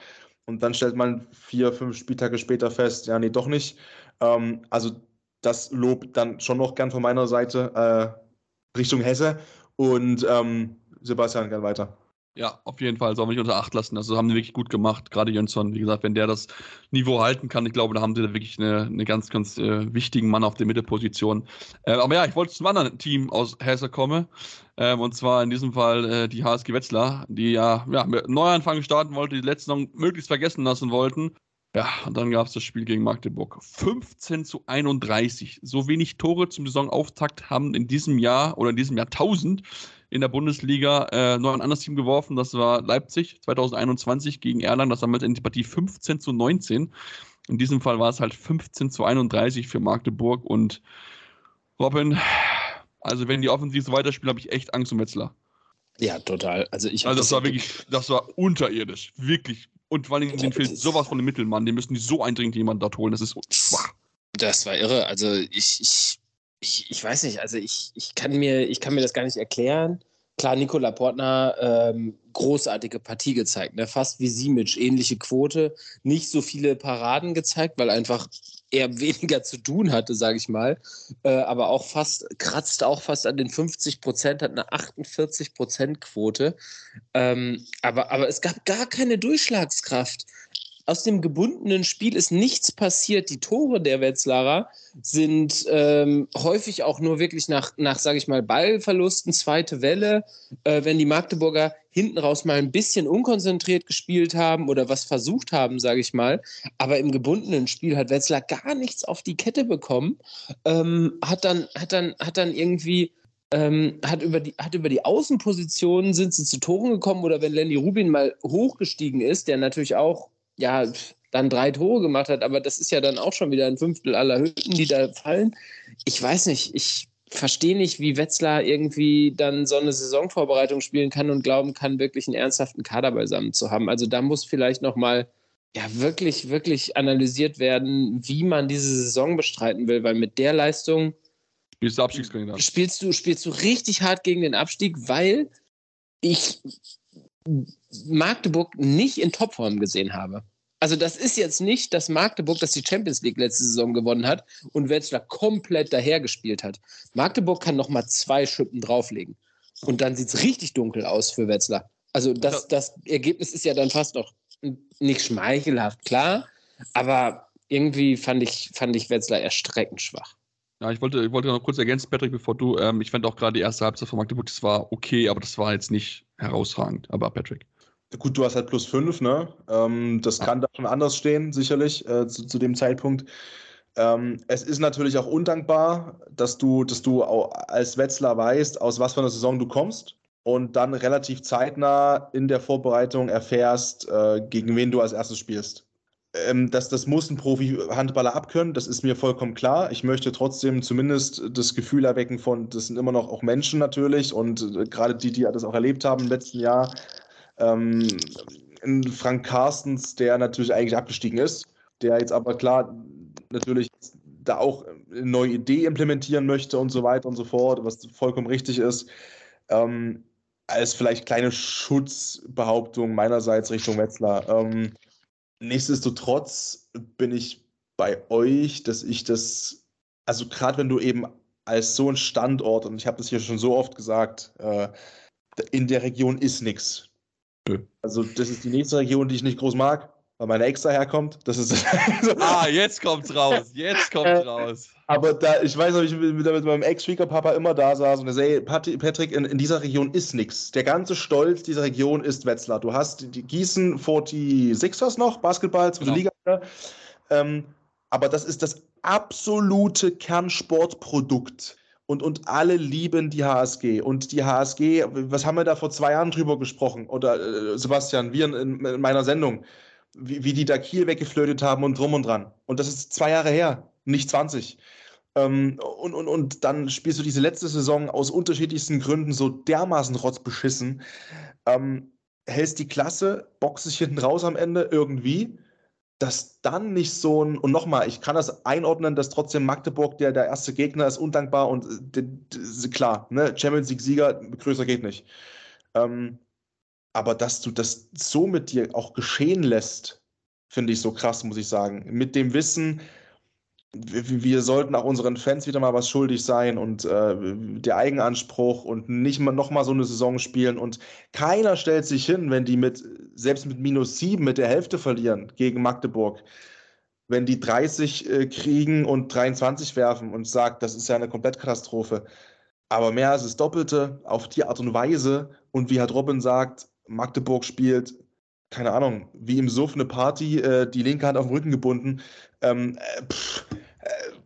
Und dann stellt man vier, fünf Spieltage später fest, ja, nee, doch nicht. Ähm, also das Lob dann schon noch gern von meiner Seite äh, Richtung Hesse. Und ähm, Sebastian, gern weiter. Ja, auf jeden Fall, soll man nicht unter Acht lassen. Also haben die wirklich gut gemacht, gerade Jönsson. Wie gesagt, wenn der das Niveau halten kann, ich glaube, da haben sie da wirklich eine, eine ganz, ganz äh, wichtigen Mann auf der Mittelposition. Äh, aber ja, ich wollte zum anderen Team aus Hesse kommen. Ähm, und zwar in diesem Fall äh, die HSG Wetzlar, die ja, ja mit Neuanfang starten wollte, die letzten noch möglichst vergessen lassen wollten. Ja, und dann gab es das Spiel gegen Magdeburg. 15 zu 31. So wenig Tore zum Saisonauftakt haben in diesem Jahr oder in diesem Jahrtausend in der Bundesliga äh, noch ein anderes Team geworfen. Das war Leipzig 2021 gegen Erlangen. Das damals in die Partie 15 zu 19. In diesem Fall war es halt 15 zu 31 für Magdeburg. Und Robin, also wenn die Offensiv so weiterspielen, habe ich echt Angst um Wetzlar. Ja, total. Also, ich also das, das war wirklich, das war unterirdisch. Wirklich. Und vor allem, denen fehlt sowas von dem Mittelmann. Den müssen die so eindringend jemanden dort holen. Das ist schwach. Das war irre. Also ich, ich ich, ich weiß nicht, also ich, ich, kann mir, ich kann mir das gar nicht erklären. Klar, Nikola Portner, ähm, großartige Partie gezeigt, ne? fast wie Simic, ähnliche Quote, nicht so viele Paraden gezeigt, weil einfach er weniger zu tun hatte, sage ich mal, äh, aber auch fast, kratzt auch fast an den 50 Prozent, hat eine 48 Prozent Quote, ähm, aber, aber es gab gar keine Durchschlagskraft aus dem gebundenen Spiel ist nichts passiert. Die Tore der Wetzlarer sind ähm, häufig auch nur wirklich nach, nach sage ich mal, Ballverlusten, zweite Welle. Äh, wenn die Magdeburger hinten raus mal ein bisschen unkonzentriert gespielt haben oder was versucht haben, sage ich mal. Aber im gebundenen Spiel hat Wetzlar gar nichts auf die Kette bekommen. Ähm, hat, dann, hat, dann, hat dann irgendwie ähm, hat, über die, hat über die Außenpositionen sind sie zu Toren gekommen oder wenn Lenny Rubin mal hochgestiegen ist, der natürlich auch ja, dann drei Tore gemacht hat, aber das ist ja dann auch schon wieder ein Fünftel aller Hütten, die da fallen. Ich weiß nicht, ich, verstehe nicht, wie Wetzlar irgendwie dann so eine Saisonvorbereitung spielen kann und glauben kann, wirklich einen ernsthaften Kader beisammen zu haben. Also da muss vielleicht nochmal ja wirklich, wirklich analysiert werden, wie man diese Saison bestreiten will, weil mit der Leistung Spielst du Abstiegskandidat? spielst du, spielst du richtig hart gegen den Abstieg, weil ich Magdeburg nicht in Topform gesehen habe. Also das ist jetzt nicht das Magdeburg, das die Champions League letzte Saison gewonnen hat und Wetzlar komplett dahergespielt hat. Magdeburg kann noch mal zwei Schippen drauflegen und dann sieht es richtig dunkel aus für Wetzlar. Also das, das Ergebnis ist ja dann fast noch nicht schmeichelhaft, klar, aber irgendwie fand ich, fand ich Wetzlar erstreckend schwach. Ja, ich wollte, ich wollte noch kurz ergänzen, Patrick, bevor du, ähm, ich fand auch gerade die erste Halbzeit von Magdeburg, das war okay, aber das war jetzt nicht herausragend. Aber Patrick. Gut, du hast halt plus fünf, ne? Ähm, das kann da schon anders stehen, sicherlich, äh, zu, zu, dem Zeitpunkt. Ähm, es ist natürlich auch undankbar, dass du, dass du als Wetzlar weißt, aus was für einer Saison du kommst und dann relativ zeitnah in der Vorbereitung erfährst, äh, gegen wen du als erstes spielst. Ähm, das, das muss ein Profi-Handballer abkönnen, das ist mir vollkommen klar. Ich möchte trotzdem zumindest das Gefühl erwecken von, das sind immer noch auch Menschen natürlich und äh, gerade die, die das auch erlebt haben im letzten Jahr. Ähm, Frank Carstens, der natürlich eigentlich abgestiegen ist, der jetzt aber klar natürlich da auch eine neue Idee implementieren möchte und so weiter und so fort, was vollkommen richtig ist. Ähm, als vielleicht kleine Schutzbehauptung meinerseits Richtung Wetzlar. Ähm, Nichtsdestotrotz bin ich bei euch, dass ich das, also gerade wenn du eben als so ein Standort, und ich habe das hier schon so oft gesagt, äh, in der Region ist nichts. Also das ist die nächste Region, die ich nicht groß mag weil meine Ex daherkommt. Das ist ah, jetzt kommt's raus. Jetzt kommt's äh, raus. Aber da, ich weiß noch, ich mit, mit meinem Ex-Schwiegerpapa immer da saß und er sagte, Patrick, in, in, dieser Region ist nichts. Der ganze Stolz dieser Region ist Wetzlar. Du hast die Gießen 46ers noch, Basketball, zweite genau. Liga. Ähm, aber das ist das absolute Kernsportprodukt. Und, und alle lieben die HSG. Und die HSG, was haben wir da vor zwei Jahren drüber gesprochen? Oder äh, Sebastian, wir in, in meiner Sendung wie, wie die da Kiel weggeflötet haben und drum und dran. Und das ist zwei Jahre her, nicht 20. Ähm, und, und, und dann spielst du diese letzte Saison aus unterschiedlichsten Gründen so dermaßen rotzbeschissen. Ähm, hältst die Klasse, boxt dich hinten raus am Ende irgendwie, dass dann nicht so ein, und nochmal, ich kann das einordnen, dass trotzdem Magdeburg der, der erste Gegner ist, undankbar und äh, klar, ne, Champions League-Sieger, größer geht nicht. Ähm, aber dass du das so mit dir auch geschehen lässt, finde ich so krass, muss ich sagen. Mit dem Wissen, wir, sollten auch unseren Fans wieder mal was schuldig sein und äh, der Eigenanspruch und nicht mal noch mal so eine Saison spielen. Und keiner stellt sich hin, wenn die mit, selbst mit minus sieben, mit der Hälfte verlieren gegen Magdeburg, wenn die 30 äh, kriegen und 23 werfen und sagt, das ist ja eine Komplettkatastrophe. Aber mehr als das Doppelte auf die Art und Weise und wie hat Robin sagt, Magdeburg spielt, keine Ahnung, wie im Suff eine Party, äh, die linke Hand auf den Rücken gebunden. Ähm, äh, pff, äh,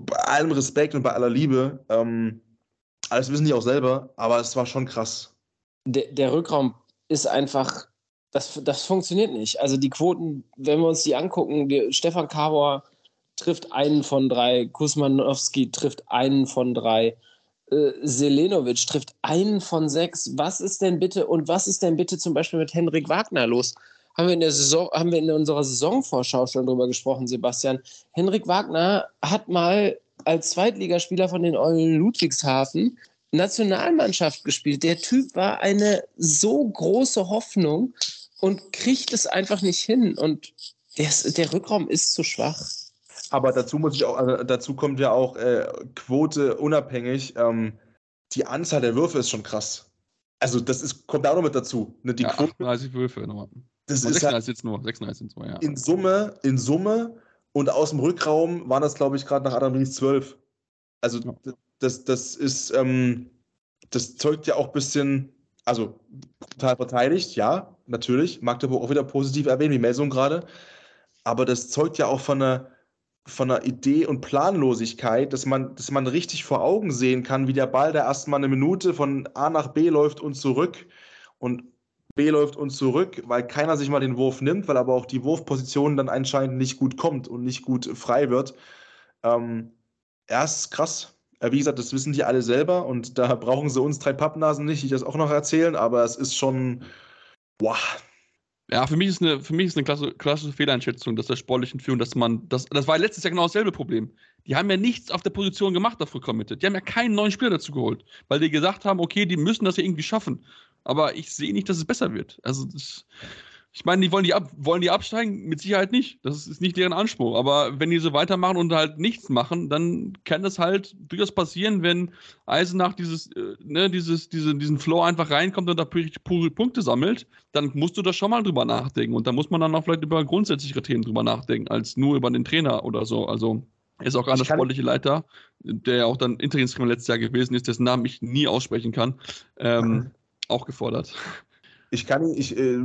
bei allem Respekt und bei aller Liebe, ähm, alles wissen die auch selber, aber es war schon krass. Der, der Rückraum ist einfach, das, das funktioniert nicht. Also die Quoten, wenn wir uns die angucken, die, Stefan Kabor trifft einen von drei, Kusmanowski trifft einen von drei äh, Selenovic trifft einen von sechs. Was ist denn bitte und was ist denn bitte zum Beispiel mit Henrik Wagner los? Haben wir in der Saison, haben wir in unserer Saisonvorschau schon drüber gesprochen, Sebastian. Henrik Wagner hat mal als Zweitligaspieler von den Eulen Ludwigshafen Nationalmannschaft gespielt. Der Typ war eine so große Hoffnung und kriegt es einfach nicht hin. Und der, der Rückraum ist zu schwach. Aber dazu muss ich auch, also dazu kommt ja auch äh, Quote unabhängig. Ähm, die Anzahl der Würfe ist schon krass. Also das ist, kommt auch noch mit dazu. Ne, die ja, Quote, 38 Würfe nochmal. Das ist 36 halt, jetzt nur, 36 sind es nur, ja. In Summe, in Summe und aus dem Rückraum waren das, glaube ich, gerade nach Adam Ries 12. Also ja. das, das ist, ähm, das zeugt ja auch ein bisschen, also total verteidigt, ja, natürlich. Magdeburg auch wieder positiv erwähnt, wie Melsung gerade. Aber das zeugt ja auch von einer von einer Idee und Planlosigkeit, dass man, dass man richtig vor Augen sehen kann, wie der Ball da erstmal eine Minute von A nach B läuft und zurück und B läuft und zurück, weil keiner sich mal den Wurf nimmt, weil aber auch die Wurfposition dann anscheinend nicht gut kommt und nicht gut frei wird. Ähm, ja, ist krass. Wie gesagt, das wissen die alle selber und da brauchen sie uns drei Pappnasen nicht, die das auch noch erzählen, aber es ist schon, wow. Ja, für mich ist eine, für mich ist eine klasse, klassische Fehleinschätzung, dass der sportlichen Führung, dass man, das, das war letztes Jahr genau dasselbe Problem. Die haben ja nichts auf der Position gemacht dafür committed. Die haben ja keinen neuen Spieler dazu geholt, weil die gesagt haben, okay, die müssen das ja irgendwie schaffen. Aber ich sehe nicht, dass es besser wird. Also, das, ich meine, die wollen die, ab, wollen die absteigen? Mit Sicherheit nicht. Das ist nicht deren Anspruch. Aber wenn die so weitermachen und halt nichts machen, dann kann das halt durchaus passieren, wenn Eisenach dieses, äh, ne, dieses, diese, diesen Flow einfach reinkommt und da pure Punkte sammelt, dann musst du da schon mal drüber nachdenken. Und da muss man dann auch vielleicht über grundsätzlichere Themen drüber nachdenken, als nur über den Trainer oder so. Also er ist auch gerade der sportliche Leiter, der ja auch dann Interimstrainer letztes Jahr gewesen ist, dessen Namen ich nie aussprechen kann, ähm, mhm. auch gefordert. Ich kann, ich, äh,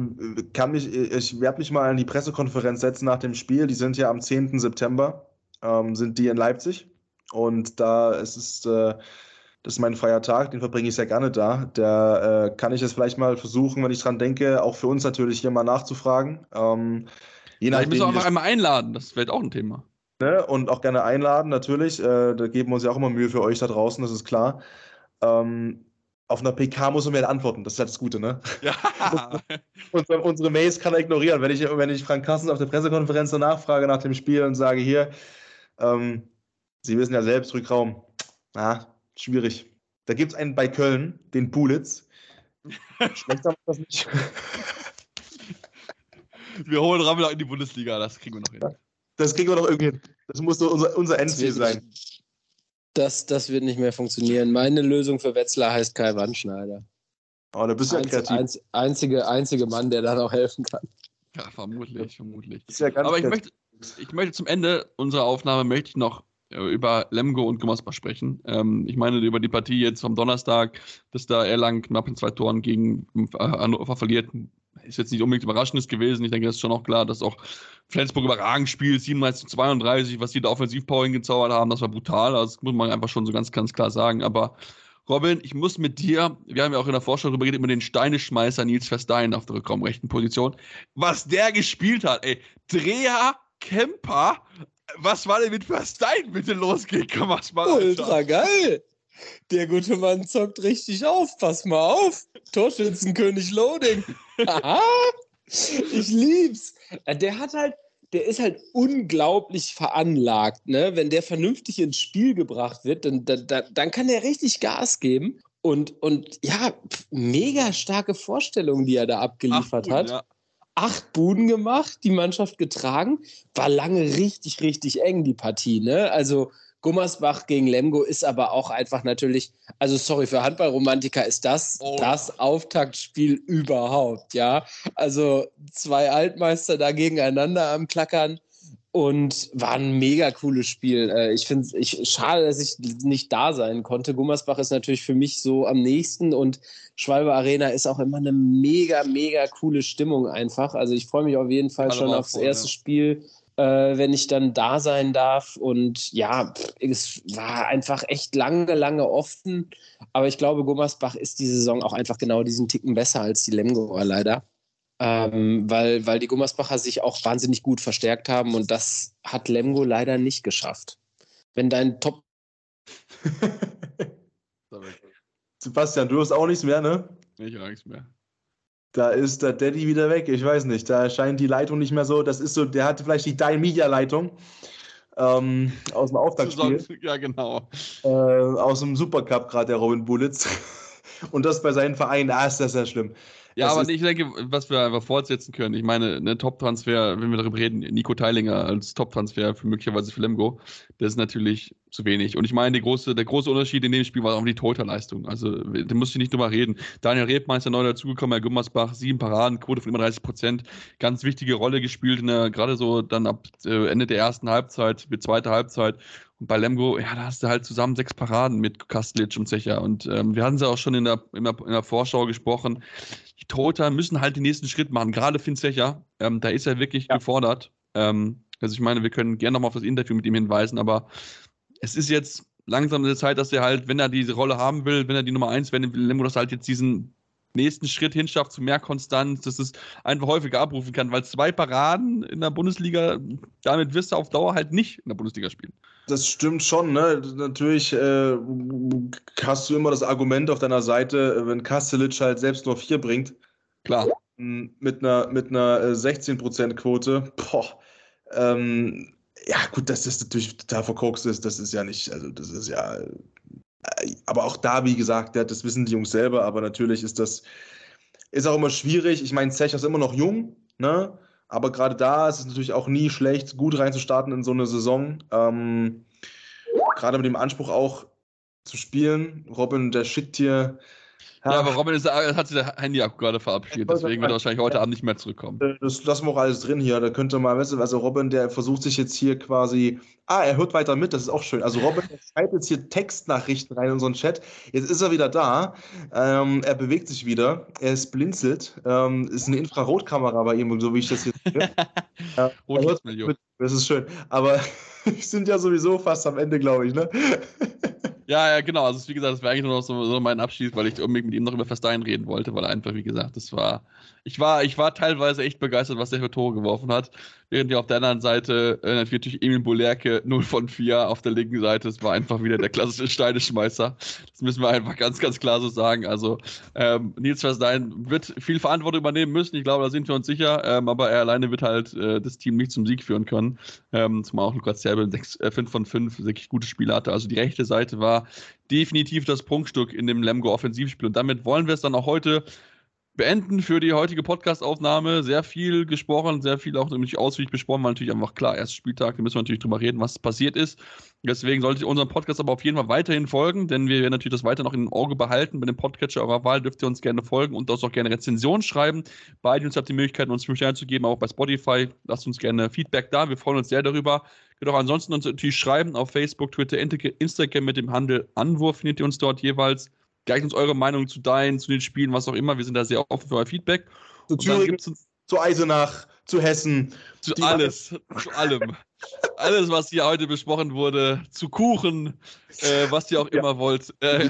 kann mich, ich werde mich mal an die Pressekonferenz setzen nach dem Spiel. Die sind ja am 10. September, ähm, sind die in Leipzig. Und da ist es, äh, das ist mein freier Tag, den verbringe ich sehr gerne da. Da äh, kann ich es vielleicht mal versuchen, wenn ich dran denke, auch für uns natürlich hier mal nachzufragen. Ähm, je nachdem, ich muss auch noch einmal einladen, das wird auch ein Thema. Ne? Und auch gerne einladen, natürlich. Äh, da geben wir uns ja auch immer Mühe für euch da draußen, das ist klar. Ähm, auf einer PK muss man mir antworten, das ist halt das Gute, ne? Ja. unsere, unsere Mails kann er ignorieren. Wenn ich, wenn ich Frank Kassens auf der Pressekonferenz so nachfrage nach dem Spiel und sage, hier, ähm, Sie wissen ja selbst, Rückraum, na, schwierig. Da gibt es einen bei Köln, den Pulitz. Schlechter das nicht. Wir holen Rammel in die Bundesliga, das kriegen wir noch hin. Das kriegen wir noch irgendwie hin. Das muss so unser, unser Endziel sein. Das, das wird nicht mehr funktionieren. Meine Lösung für Wetzlar heißt Kai Wandschneider. Oh, da bist du ja kreativ. Einz, einzige, einzige Mann, der da noch helfen kann. Ja, vermutlich, vermutlich. Ja Aber ich möchte, ich möchte zum Ende unserer Aufnahme möchte ich noch über Lemgo und Gummersbach sprechen. Ähm, ich meine über die Partie jetzt am Donnerstag, dass da Erlang knapp in zwei Toren gegen äh, Hannover verliert, ist jetzt nicht unbedingt überraschendes gewesen. Ich denke, das ist schon auch klar, dass auch Flensburg überragend spielt, 37 zu 32, was die da Offensivpower hingezaubert haben, das war brutal. Also, das muss man einfach schon so ganz, ganz klar sagen. Aber Robin, ich muss mit dir, wir haben ja auch in der Vorschau darüber geredet, mit den Steineschmeißer Nils Verstein auf der rückraumrechten Position. Was der gespielt hat, ey. Dreher, Kemper, was war denn mit Verstein bitte losgegangen? Was mal, Ultra geil. Der gute Mann zockt richtig auf. Pass mal auf. Torschützenkönig Loading. ich lieb's. Der hat halt, der ist halt unglaublich veranlagt. Ne? Wenn der vernünftig ins Spiel gebracht wird, dann, dann, dann kann der richtig Gas geben. Und, und ja, mega starke Vorstellungen, die er da abgeliefert Ach, hat. Ja. Acht Buden gemacht, die Mannschaft getragen. War lange richtig, richtig eng, die Partie. Ne? Also Gummersbach gegen Lemgo ist aber auch einfach natürlich, also sorry, für Handballromantiker ist das oh. das Auftaktspiel überhaupt, ja. Also zwei Altmeister da gegeneinander am Klackern und war ein mega cooles Spiel. Äh, ich finde es schade, dass ich nicht da sein konnte. Gummersbach ist natürlich für mich so am nächsten und Schwalbe Arena ist auch immer eine mega, mega coole Stimmung einfach. Also ich freue mich auf jeden Fall Alle schon aufs vor, erste ja. Spiel äh, wenn ich dann da sein darf. Und ja, es war einfach echt lange, lange offen. Aber ich glaube, Gummersbach ist die Saison auch einfach genau diesen Ticken besser als die Lemgoer leider. Ähm, weil, weil die Gummersbacher sich auch wahnsinnig gut verstärkt haben und das hat Lemgo leider nicht geschafft. Wenn dein Top. Sebastian, du hast auch nichts mehr, ne? Ich habe nichts mehr da ist der Daddy wieder weg. Ich weiß nicht, da scheint die Leitung nicht mehr so. Das ist so, der hatte vielleicht die Dai Media Leitung ähm, aus dem Auftaktspiel. Ja, genau. Äh, aus dem Supercup gerade der Robin Bullitz. Und das bei seinen Vereinen, ah, ist das ja schlimm. Ja, das aber ich denke, was wir einfach fortsetzen können, ich meine, ne, Top-Transfer, wenn wir darüber reden, Nico Teilinger als Top-Transfer für möglicherweise für Lemgo, das ist natürlich zu wenig. Und ich meine, große, der große Unterschied in dem Spiel war auch die Torhüterleistung. Also, da musst du nicht drüber reden. Daniel Rebmeister neu dazugekommen, Herr Gummersbach, sieben Paraden, Quote von immer 30 Prozent. Ganz wichtige Rolle gespielt, in der, gerade so dann ab äh, Ende der ersten Halbzeit, mit zweiter Halbzeit. Und bei Lemgo, ja, da hast du halt zusammen sechs Paraden mit Kastlic und Zecher. Und ähm, wir hatten sie auch schon in der, in der, in der Vorschau gesprochen die Torhüter müssen halt den nächsten Schritt machen. Gerade Finn Zecher, ähm, da ist er wirklich ja. gefordert. Ähm, also ich meine, wir können gerne nochmal auf das Interview mit ihm hinweisen, aber es ist jetzt langsam eine Zeit, dass er halt, wenn er diese Rolle haben will, wenn er die Nummer eins werden will, Lemgo das halt jetzt diesen nächsten Schritt hinschafft zu mehr Konstanz, dass es einfach häufiger abrufen kann, weil zwei Paraden in der Bundesliga, damit wirst du auf Dauer halt nicht in der Bundesliga spielen. Das stimmt schon, ne? Natürlich äh, hast du immer das Argument auf deiner Seite, wenn Kastelic halt selbst nur vier bringt. Klar. Mit einer, mit einer 16%-Quote. Boah. Ähm, ja, gut, dass das natürlich total verkorkst ist, das ist ja nicht, also das ist ja. Äh, aber auch da, wie gesagt, das wissen die Jungs selber, aber natürlich ist das, ist auch immer schwierig. Ich meine, Zech ist immer noch jung, ne? Aber gerade da ist es natürlich auch nie schlecht, gut reinzustarten in so eine Saison. Ähm, gerade mit dem Anspruch auch zu spielen. Robin, der schickt hier ja, aber Robin ist, hat sich der Handy gerade verabschiedet, deswegen wird er wahrscheinlich heute Abend nicht mehr zurückkommen. Äh, das lassen wir auch alles drin hier. Da könnte mal, weißt du, also Robin, der versucht sich jetzt hier quasi. Ah, er hört weiter mit, das ist auch schön. Also Robin schreibt jetzt hier Textnachrichten rein in unseren Chat. Jetzt ist er wieder da. Ähm, er bewegt sich wieder. Er ist blinzelt. Ähm, ist eine Infrarotkamera bei ihm, so wie ich das jetzt sehe. ja, das ist schön. Aber sind ja sowieso fast am Ende, glaube ich, ne? Ja, ja, genau. Also, wie gesagt, das war eigentlich nur noch so, so mein Abschied, weil ich unbedingt mit ihm noch über Verstein reden wollte, weil einfach, wie gesagt, das war. Ich war, ich war teilweise echt begeistert, was der für Tore geworfen hat. Während ja auf der anderen Seite äh, natürlich Emil Bolerke 0 von 4 auf der linken Seite. Es war einfach wieder der klassische Steineschmeißer. Das müssen wir einfach ganz, ganz klar so sagen. Also, ähm, Nils Verstein wird viel Verantwortung übernehmen müssen. Ich glaube, da sind wir uns sicher. Ähm, aber er alleine wird halt äh, das Team nicht zum Sieg führen können. Ähm, zumal auch Lukas Zerbel 5 äh, von 5 wirklich gute Spiele hatte. Also, die rechte Seite war definitiv das Prunkstück in dem Lemgo Offensivspiel. Und damit wollen wir es dann auch heute beenden für die heutige Podcast-Aufnahme. Sehr viel gesprochen, sehr viel auch nämlich ausführlich besprochen, weil natürlich einfach klar, erster Spieltag, da müssen wir natürlich drüber reden, was passiert ist. Deswegen solltet ihr unserem Podcast aber auf jeden Fall weiterhin folgen, denn wir werden natürlich das weiter noch im Auge behalten. Bei dem Podcatcher eurer Wahl dürft ihr uns gerne folgen und uns auch gerne Rezensionen schreiben. Beide uns habt die Möglichkeit, uns fünf Sterne zu geben, auch bei Spotify. Lasst uns gerne Feedback da. Wir freuen uns sehr darüber. Könnt auch ansonsten uns natürlich schreiben auf Facebook, Twitter, Instagram mit dem Handel Anwurf findet ihr uns dort jeweils. Gleicht uns eure Meinung zu deinen, zu den Spielen, was auch immer. Wir sind da sehr offen für euer Feedback. Zu Thüringen, zu Eisenach, zu Hessen. Zu alles, zu allem. alles, was hier heute besprochen wurde, zu Kuchen, äh, was ihr auch ja. immer wollt. Äh,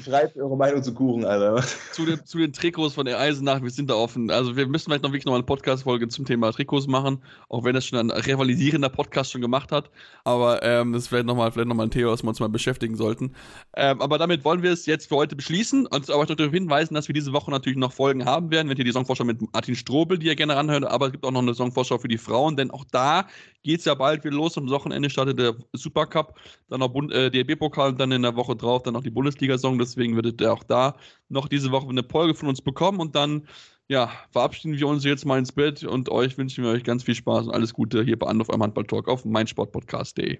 Schreibt eure Meinung zu Kuchen, Alter. Zu den, zu den Trikots von der Eisenach, wir sind da offen. Also wir müssen vielleicht noch wirklich noch eine Podcast-Folge zum Thema Trikots machen, auch wenn das schon ein rivalisierender Podcast schon gemacht hat. Aber ähm, das wäre nochmal vielleicht nochmal ein Thema, was wir uns mal beschäftigen sollten. Ähm, aber damit wollen wir es jetzt für heute beschließen und aber darauf hinweisen, dass wir diese Woche natürlich noch Folgen haben werden. Wenn ihr die Songvorschau mit Martin Strobel, die ihr gerne anhört, aber es gibt auch noch eine Songvorschau für die Frauen, denn auch da geht es ja bald wieder los. Am Wochenende startet der Supercup, dann noch äh, DRB-Pokal und dann in der Woche drauf dann noch die Bundesliga-Song deswegen werdet ihr auch da noch diese Woche eine Folge von uns bekommen und dann ja, verabschieden wir uns jetzt mal ins Bett und euch wünschen wir euch ganz viel Spaß und alles Gute hier bei Anwurf am Handball-Talk auf meinsportpodcast.de.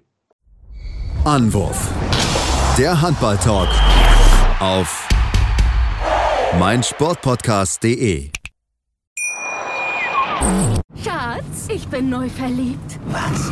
Anwurf. Der Handball-Talk auf meinsportpodcast.de. Schatz, ich bin neu verliebt. Was?